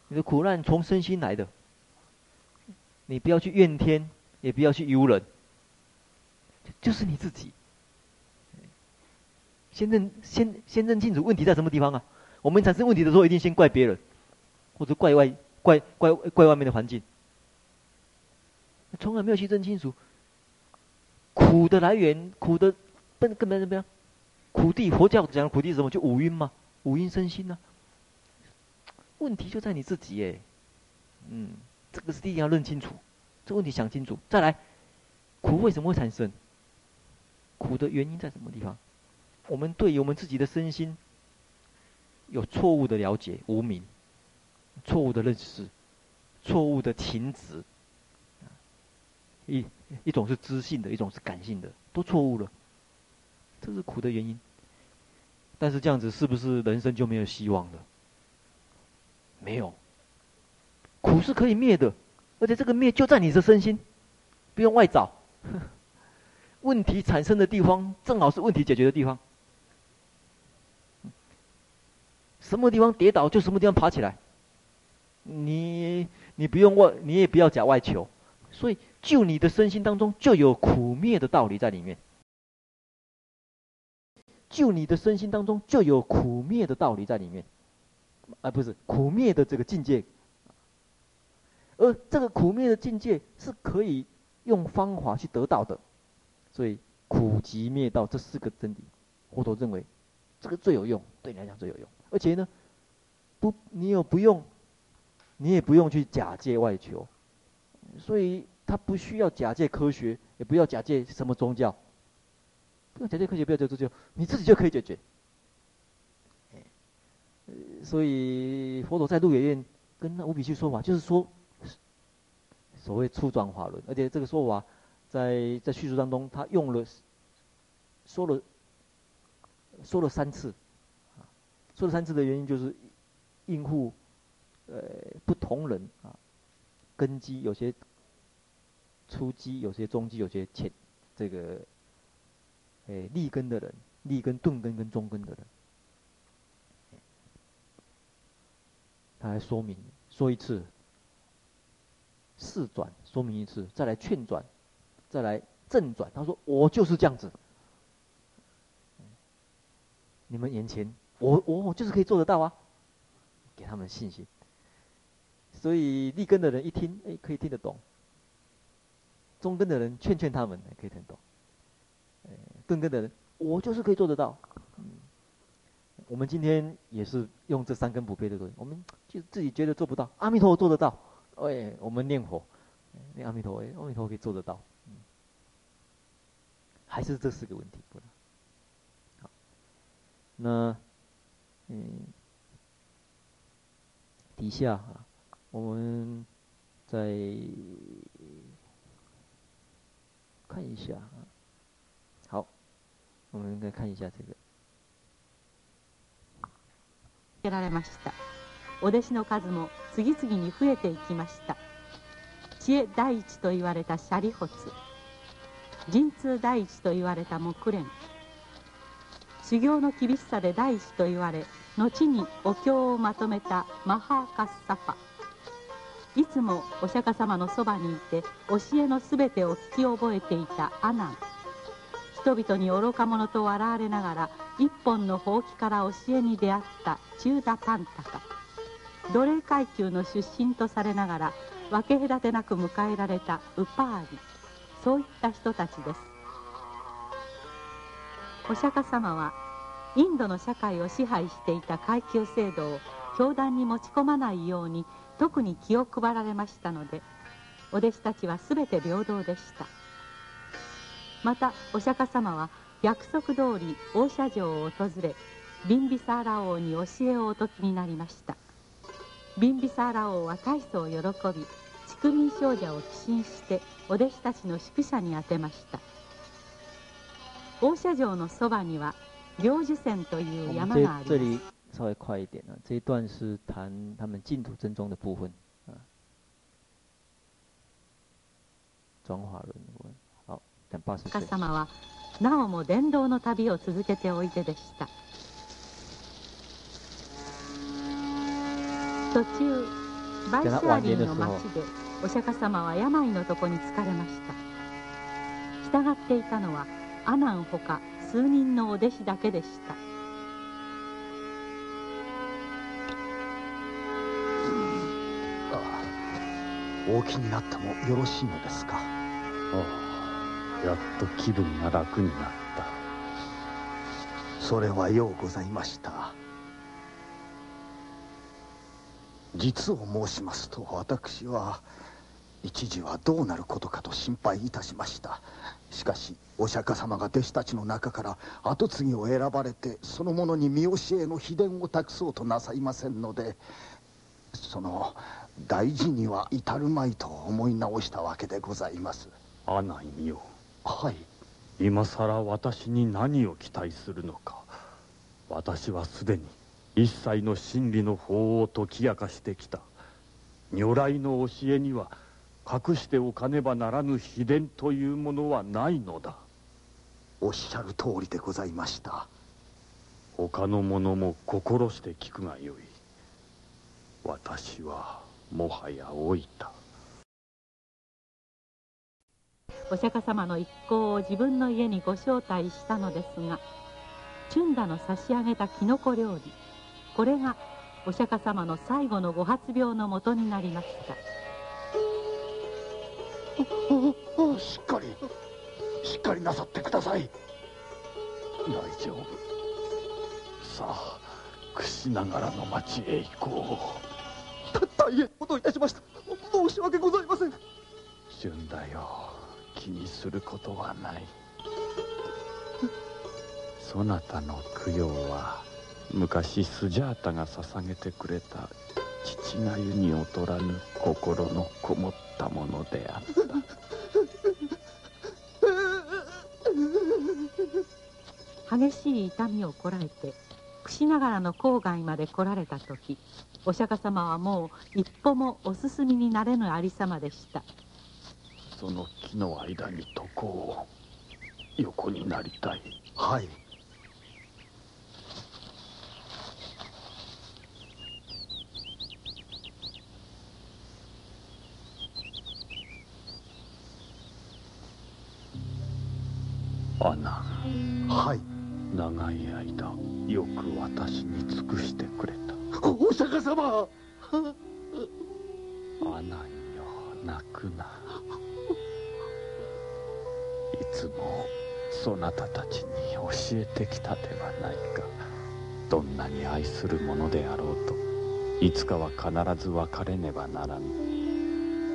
你的苦难从身心来的，你不要去怨天，也不要去尤人，就是你自己。先认先先认清楚问题在什么地方啊？我们产生问题的时候，一定先怪别人，或者怪外、怪怪怪外面的环境。从来没有去认清楚苦的来源，苦的根根本怎么样？苦谛，佛教讲苦谛是什么？就五蕴嘛，五蕴身心呢、问题就在你自己耶。嗯，这个是第一要认清楚，这个问题想清楚。再来，苦为什么会产生？苦的原因在什么地方？我们对于我们自己的身心。有错误的了解，无明，错误的认识，错误的情执，一一种是知性的，一种是感性的，都错误了，这是苦的原因。但是这样子是不是人生就没有希望了？没有，苦是可以灭的，而且这个灭就在你的身心，不用外找。问题产生的地方，正好是问题解决的地方。什么地方跌倒就什么地方爬起来，你你不用外，你也不要假外求，所以就你的身心当中就有苦灭的道理在里面，就你的身心当中就有苦灭的道理在里面，啊不是苦灭的这个境界，而这个苦灭的境界是可以用方法去得到的，所以苦集灭道这四个真理，佛陀认为这个最有用，对你来讲最有用。而且呢，不，你又不用，你也不用去假借外求，所以他不需要假借科学，也不要假借什么宗教，不用假借科学，不要假借宗教，你自己就可以解决。所以佛陀在鹿野苑跟那五比丘说法，就是说，所谓初转法轮，而且这个说法在在叙述当中，他用了，说了，说了三次。说了三次的原因就是应付呃不同人啊，根基有些初基，有些中基，有些浅这个诶立根的人，立根、顿根跟中根的人，他来说明说一次，四转说明一次，再来劝转，再来正转。他说我就是这样子。你们眼前，我我我就是可以做得到啊，给他们信心。所以立根的人一听，哎，可以听得懂；中根的人劝劝他们，可以听懂。哎，顿根的人，我就是可以做得到。嗯，我们今天也是用这三根普被的东西，我们就自己觉得做不到，阿弥陀佛做得到。哎，我们念佛，念阿弥陀佛，阿弥陀佛可以做得到。嗯，还是这四个问题，不好，那嗯，底下啊，我们在看一下啊。好，我们应该看一下这个。られました。お弟子の数も次々に増えていきました。知恵第一と言われた舍利発、神通第一と言われた木莲、修行の厳しさで第一と言われ、后にお経をまとめたマハーカッサファ、いつもお釈迦様のそばにいて教えのすべてを闻き覚えていた阿难、人々に愚か者と笑われながら一本のほうきから教えに出会った中田パンタカ。奴隷阶级の出身とされながら分け隔てなく迎えられたウパーリそういった人たちです。お釈迦様はインドの社会を支配していた阶级制度を教団に持ち込まないように特に気を配られましたのでお弟子たちは全て平等でした。またお釈迦様は约束通り大社城を访れビンビサーラ王に教えをお说きになりました。ビンビサーラ王は大层喜び竹林少女を寄进してお弟子たちの宿舎に宛てました。大社城のそばには领树山という山があります。稍微快一点啊，这一段是谈他们净土真宗的部分啊，转法轮的部分。好，讲八十岁。様はなおも伝道の旅を続けておいででした途中バイシャーリーの町でお釈迦様は病の床に疲れました従っていたのは阿难ほか数人のお弟子だけでしたお起きになってもよろしいのですか？ああやっと気分が楽になった。それはようございました。実を申しますと私は一时はどうなることかと心配いたしました。しかしお釈迦様が弟子たちの中から迹継ぎを选ばれてその者に见教えの秘伝を托そうとなさいませんのでその大事には至るまいと思い直したわけでございます。阿南よ。はい。今さら私に何を期待するのか。私はすでに一切の真理の法を解き明かしてきた。如来の教えには隠しておかねばならぬ秘伝というものはないのだ。おっしゃる通りでございました。他の者も心して闻くがよい。私はもはや老いた。お釈迦様の一行を自分の家にご招待したのですがチュンダの差し上げたキノコ料理。これがお釈迦様の最后のご発病のもとになりました。しっかりしっかりなさってください大丈夫さあ屈ながらの町へ行こ大変こといたしました。申し訳ございません。う纯だよ気にすることはない。そなたの供养は昔スジャータが捧げてくれた父がゆに劣らぬ心のこもったものであった。激しい痛みをこらえて櫛ながらの郊外まで来られた时お釈迦様はもう一歩もお进みになれぬありさまでした。その木の间に床を横になりたい。はい。アナ。はい。长い间よく私に尽くしてくれたお釈迦様。アナンよ泣くな。いつもそなたたちに教えてきたではないか。どんなに爱する者であろうといつかは必ず别れねばならぬ。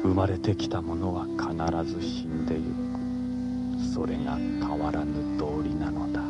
生まれてきた者は必ず死んでゆく。それが変わらぬ道理なのだ。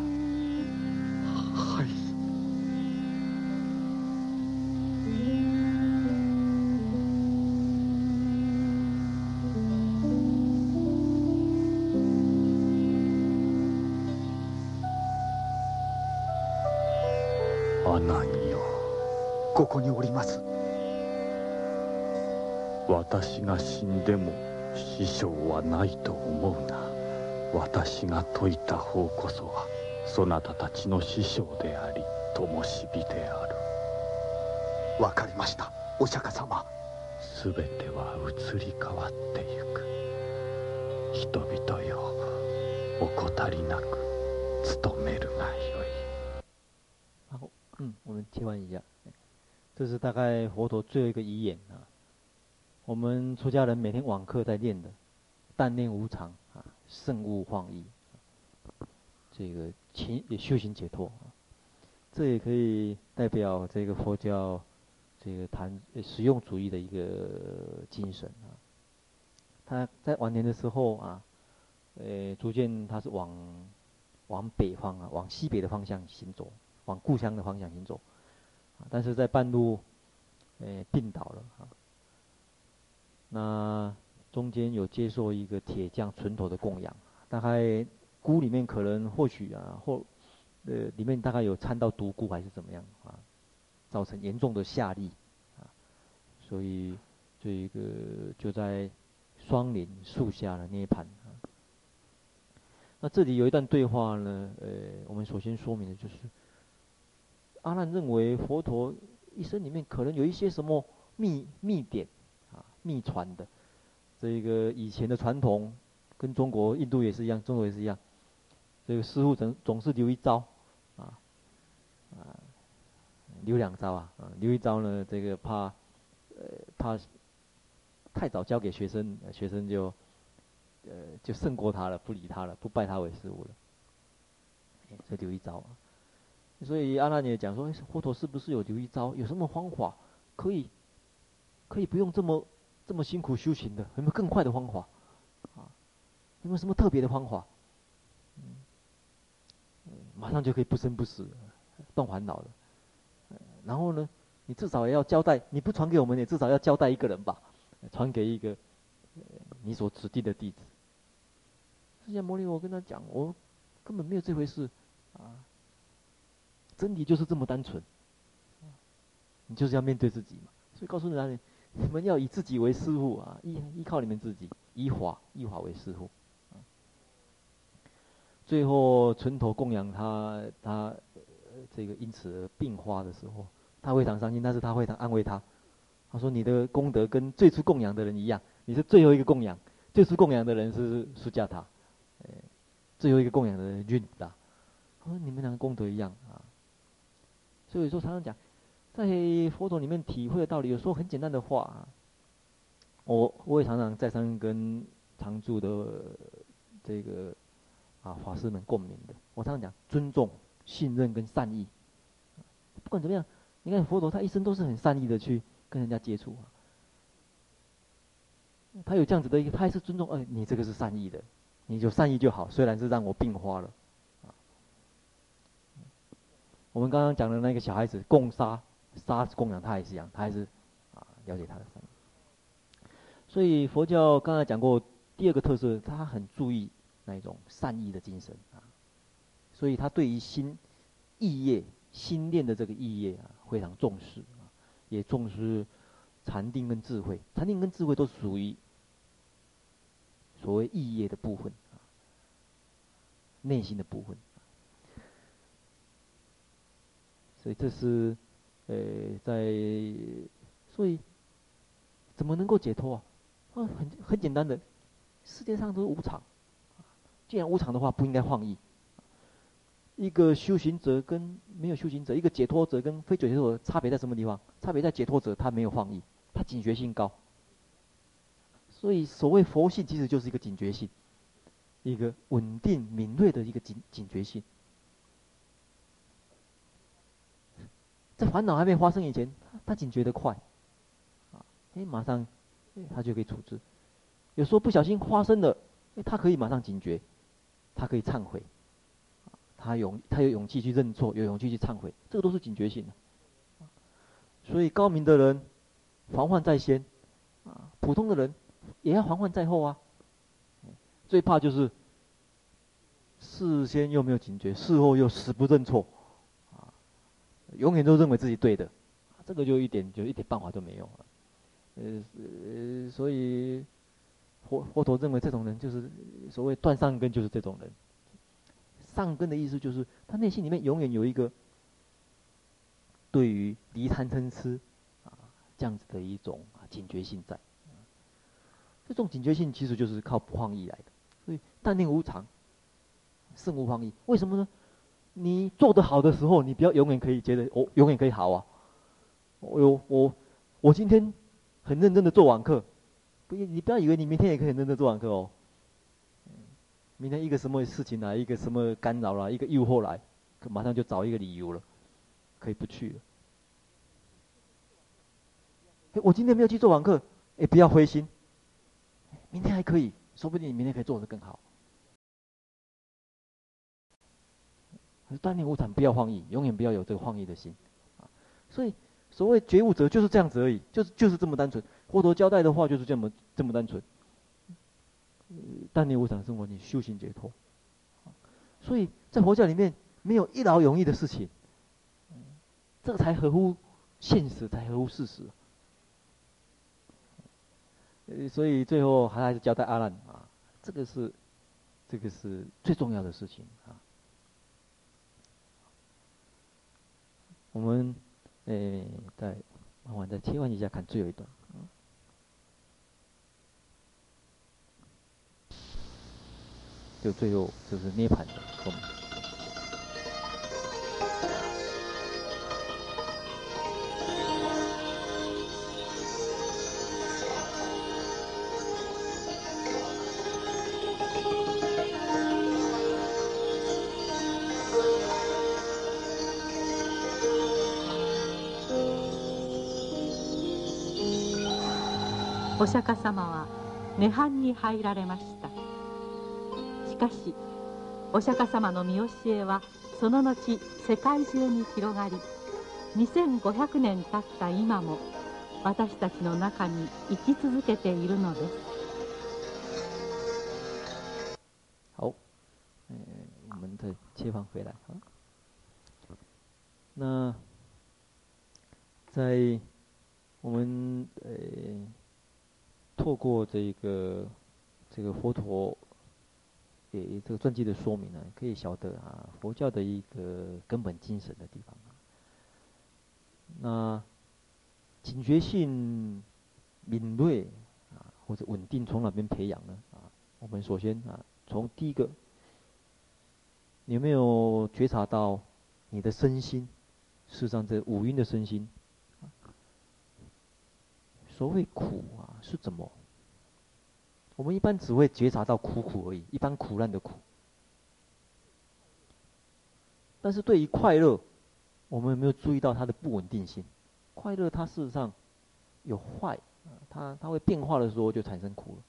が死んでも师匠はないと思うな。私が说いた方こそはそなたたちの师匠であり灯火である。わかりました。お釈迦様。全ては移り変わってゆく。人々よ怠りなく努めるがよい。好，嗯，我们切换一下，这是大概佛陀最后一个遗言啊。我们出家人每天网课在练的，但念无常啊，慎勿放逸，这个勤也修行解脱啊，这也可以代表这个佛教这个谈实用主义的一个精神啊。他在晚年的时候啊，呃，逐渐他是往往北方啊，往西北的方向行走，往故乡的方向行走，但是在半路，呃，病倒了啊。那中间有接受一个铁匠纯头的供养，大概菇里面可能或许啊或呃里面大概有掺到毒菇还是怎么样啊，造成严重的下痢啊，所以这一个就在双林树下的涅槃啊。那这里有一段对话呢，呃，我们首先说明的就是，阿难认为佛陀一生里面可能有一些什么秘秘典。秘传的，这个以前的传统，跟中国、印度也是一样，中国也是一样。这个师傅总总是留一招，啊，啊，留两招啊，留一招呢，这个怕，呃，怕太早教给学生，学生就，呃，就胜过他了，不理他了，不拜他为师傅了。所以留一招啊。所以阿难也讲说，佛陀是不是有留一招？有什么方法可以，可以不用这么。这么辛苦修行的，有没有更快的方法？啊，有没有什么特别的方法？嗯，马上就可以不生不死，断烦恼了。然后呢，你至少也要交代，你不传给我们，你至少要交代一个人吧，传给一个你所指定的弟子。释迦牟尼，我跟他讲，我根本没有这回事，啊，真理就是这么单纯，你就是要面对自己嘛。所以告诉你哪里？你们要以自己为师父啊，依依靠你们自己，以法以法为师父。最后纯头供养他，他这个因此病发的时候，他非常伤心，但是他非常安慰他。他说：“你的功德跟最初供养的人一样，你是最后一个供养，最初供养的人是苏加塔，最后一个供养的人是韵达。他说你们两个功德一样啊。所以说常常讲。”在佛陀里面体会的道理，有时候很简单的话，我我也常常再三跟常住的这个啊法师们共鸣的。我常常讲尊重、信任跟善意。不管怎么样，你看佛陀他一生都是很善意的去跟人家接触啊。他有这样子的一个，他还是尊重，哎，你这个是善意的，你就善意就好，虽然是让我病发了。啊，我们刚刚讲的那个小孩子共杀。杀供养他也是一样，他还是啊了解他的善。所以佛教刚才讲过第二个特色，他很注意那一种善意的精神啊。所以他对于心意业、心念的这个意业啊非常重视啊，也重视禅定跟智慧。禅定跟智慧都属于所谓意业的部分啊，内心的部分。所以这是。呃，在，所以怎么能够解脱啊？啊，很很简单的，世界上都是无常，既然无常的话，不应该放逸。一个修行者跟没有修行者，一个解脱者跟非解脱者差别在什么地方？差别在解脱者他没有放逸，他警觉性高。所以所谓佛性其实就是一个警觉性，一个稳定敏锐的一个警警觉性。在烦恼还没发生以前，他警觉得快，啊，哎，马上，他就可以处置。有时候不小心发生了，他可以马上警觉，他可以忏悔。他勇，他有勇气去认错，有勇气去忏悔，这个都是警觉性的。所以高明的人，防范在先，啊，普通的人也要防范在后啊。最怕就是事先又没有警觉，事后又死不认错，永远都认为自己对的，这个就一点就一点办法都没有。呃呃，所以佛佛陀认为这种人就是所谓断善根，就是这种人。善根的意思就是，他内心里面永远有一个对于离贪嗔痴啊这样子的一种警觉性在。这种警觉性其实就是靠不放逸来的。所以淡定无常，胜无放逸。为什么呢？你做得好的时候，你不要永远可以觉得我、永远可以好啊。我我我今天很认真的做网课，不，你不要以为你明天也可以很认真做网课哦。明天一个什么事情来，一个什么干扰来，一个诱惑来，可马上就找一个理由了，可以不去了。哎，我今天没有去做网课，哎，不要灰心，明天还可以，说不定你明天可以做得更好。淡定无常，不要荒逸，永远不要有这个荒逸的心啊。所以，所谓觉悟者就是这样子而已，就是就是这么单纯。佛陀交代的话就是这么这么单纯。淡定无常生活，你修行解脱。所以在佛教里面没有一劳永逸的事情，这个才合乎现实，才合乎事实。所以最后还还是交代阿难啊，这个是这个是最重要的事情啊。我们诶，再缓缓再切换一下，看最后一段。就最后就是涅槃的后面。釈迦様は涅槃に入られました。しかしお釈迦様の见教えはその后世界中に広がり2500年経った今も私たちの中に生き続けているのです。好，呃，我们再切换回来啊。那在我们呃透过这个这个佛陀。给这个传记的说明呢，可以晓得啊，佛教的一个根本精神的地方。那警觉性敏锐啊，或者稳定从哪边培养呢？啊，我们首先啊，从第一个，你有没有觉察到你的身心？事实上，这五蕴的身心，所谓苦啊，是怎么？我们一般只会觉察到苦苦而已，一般苦难的苦。但是对于快乐，我们有没有注意到它的不稳定性？快乐它事实上有坏，它它会变化的时候就产生苦了。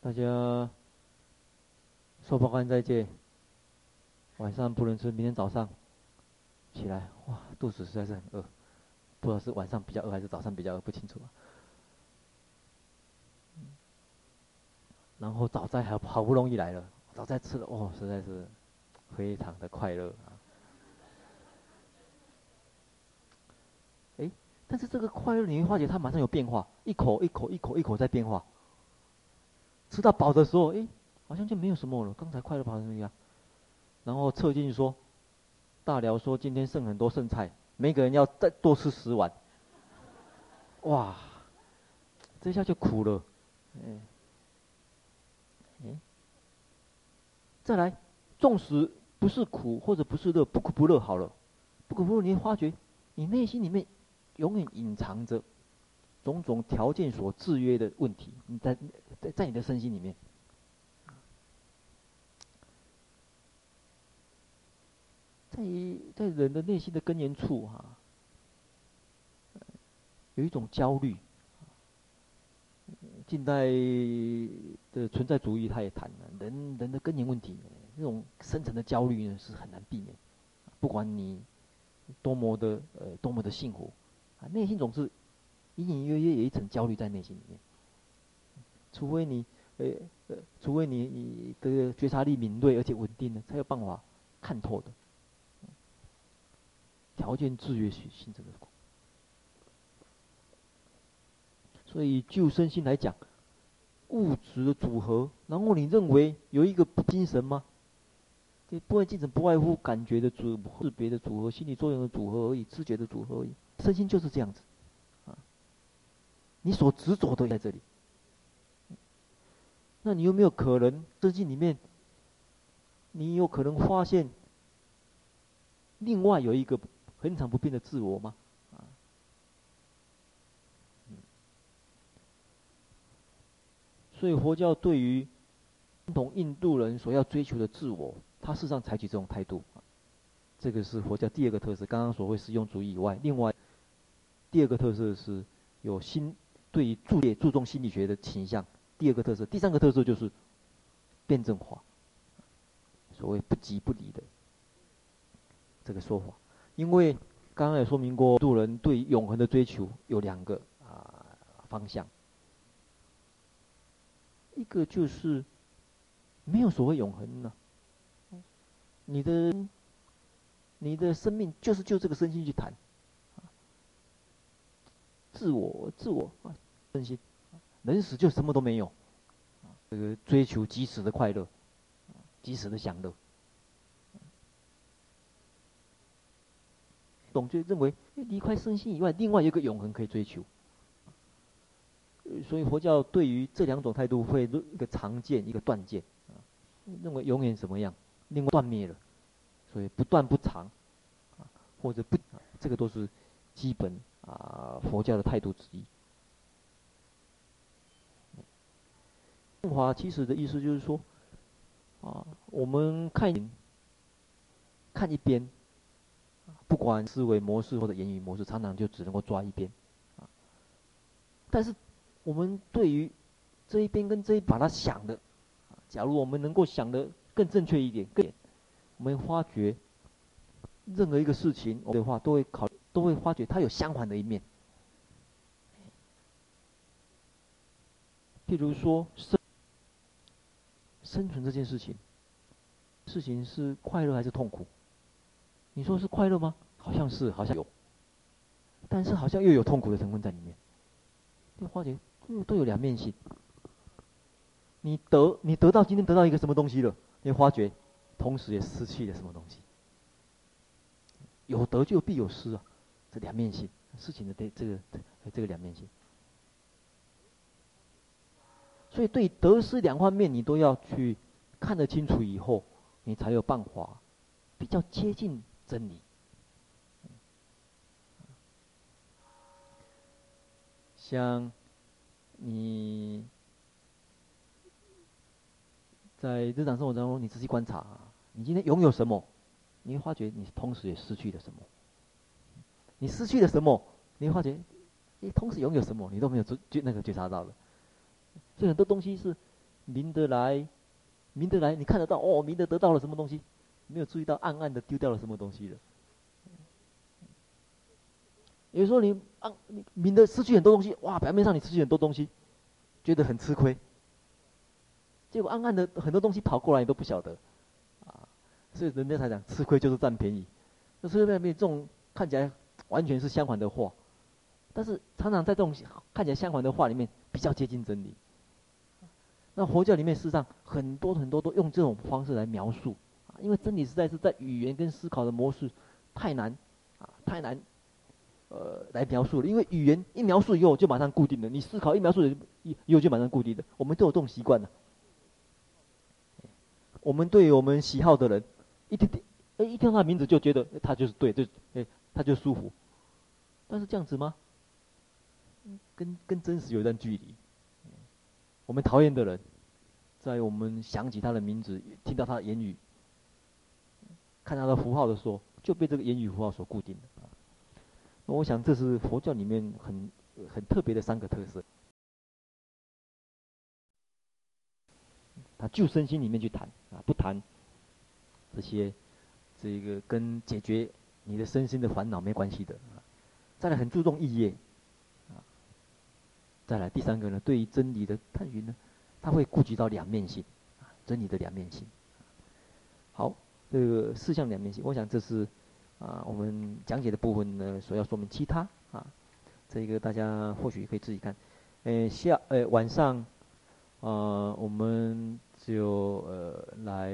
大家说不完再见，晚上不能吃，明天早上。起来，哇，肚子实在是很饿，不知道是晚上比较饿还是早上比较饿，不清楚。然后早餐还好不容易来了，早餐吃了，哦，实在是非常的快乐啊。哎，但是这个快乐你会发觉它马上有变化，一口一口一口一口在变化。吃到饱的时候，哎，好像就没有什么了，刚才快乐跑成那样。然后侧进去说。大辽说：“今天剩很多剩菜，每个人要再多吃十碗。”哇，这下就苦了，哎，哎，再来，纵使不是苦或者不是乐，不苦不乐好了，不苦不乐，你发觉你内心里面永远隐藏着种种条件所制约的问题，你在在在你的身心里面。在在人的内心的根源处哈、啊，有一种焦虑。近代的存在主义，他也谈了人人的根源问题，那种深层的焦虑呢是很难避免。不管你多么的呃多么的幸福，啊，内心总是隐隐约约有一层焦虑在内心里面。除非你呃呃，除非你你的觉察力敏锐而且稳定呢，才有办法看透的。条件制约性性质的，所以就身心来讲，物质的组合，然后你认为有一个不精神吗？这部分精神不外乎感觉的组合、识别的组合、心理作用的组合而已，知觉的组合而已。身心就是这样子，啊，你所执着的在这里，那你有没有可能身心里面，你有可能发现另外有一个？恒常不变的自我吗？啊，所以佛教对于同印度人所要追求的自我，他事实上采取这种态度。这个是佛教第二个特色。刚刚所谓实用主义以外，另外第二个特色是有心对于注列注重心理学的倾向。第二个特色，第三个特色就是辩证化，所谓不即不离的这个说法。因为刚刚也说明过，渡人对永恒的追求有两个啊方向，一个就是没有所谓永恒呢，你的你的生命就是就这个身心去谈，自我自我啊身心，人死就什么都没有，这个追求即时的快乐，即时的享乐。总就认为，离开身心以外，另外一个永恒可以追求。所以佛教对于这两种态度会一个常见，一个断见，认为永远怎么样，另外断灭了，所以不断不长，或者不，这个都是基本啊佛教的态度之一。正法其实的意思就是说，啊，我们看看一边。不管思维模式或者言语模式，常常就只能够抓一边，啊。但是我们对于这一边跟这一把它想的，假如我们能够想得更正确一点，更我们发觉任何一个事情的话，都会考都会发觉它有相反的一面。譬如说生生存这件事情，事情是快乐还是痛苦？你说是快乐吗？好像是，好像有，但是好像又有痛苦的成分在里面。这化解都都有两面性。你得你得到今天得到一个什么东西了？你发觉，同时也失去了什么东西。有得就必有失啊，这两面性事情的这这个这个两面性。所以对得失两方面，你都要去看得清楚以后，你才有办法比较接近。真理，像你在日常生活当中，你仔细观察，你今天拥有什么，你会发觉你同时也失去了什么。你失去了什么，你会发觉，你同时拥有什么，你都没有觉觉那个觉察到的。所以很多东西是明得来，明得来，你看得到哦，明得得到了什么东西。没有注意到暗暗的丢掉了什么东西了。有时候你暗你明的失去很多东西，哇，表面上你失去很多东西，觉得很吃亏。结果暗暗的很多东西跑过来，你都不晓得，啊，所以人家才讲吃亏就是占便宜。那吃亏占便宜这种看起来完全是相反的话，但是常常在这种看起来相反的话里面比较接近真理。那佛教里面事实上很多很多都用这种方式来描述。啊因为真理实在是在语言跟思考的模式太难，啊，太难，呃来描述的，因为语言一描述以后就马上固定了，你思考一描述以后就马上固定的，我们都有这种习惯的。我们对我们喜好的人，一听听，哎，一听到他名字就觉得他就是对，就哎他就舒服。但是这样子吗？跟跟真实有一段距离。我们讨厌的人，在我们想起他的名字，听到他的言语，看他的符号的时候，就被这个言语符号所固定了。那我想这是佛教里面很很特别的三个特色。他就身心里面去谈啊，不谈这些这个跟解决你的身心的烦恼没关系的。再来很注重意业，再来第三个呢，对于真理的探寻呢，他会顾及到两面性，啊，真理的两面性。好，这个四项两面性，我想这是啊我们讲解的部分呢所要说明。其他啊，这个大家或许可以自己看。呃，下呃晚上，呃我们就呃来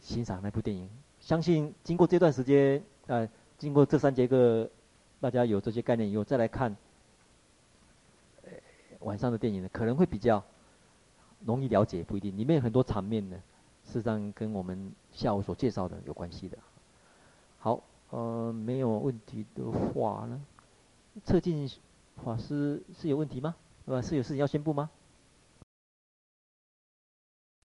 欣赏那部电影。相信经过这段时间，呃，经过这三节课。大家有这些概念以后，再来看晚上的电影呢，可能会比较容易了解，不一定里面有很多场面呢，事实上跟我们下午所介绍的有关系的。好，呃，没有问题的话呢，测进法师是有问题吗？是吧？是有事情要宣布吗？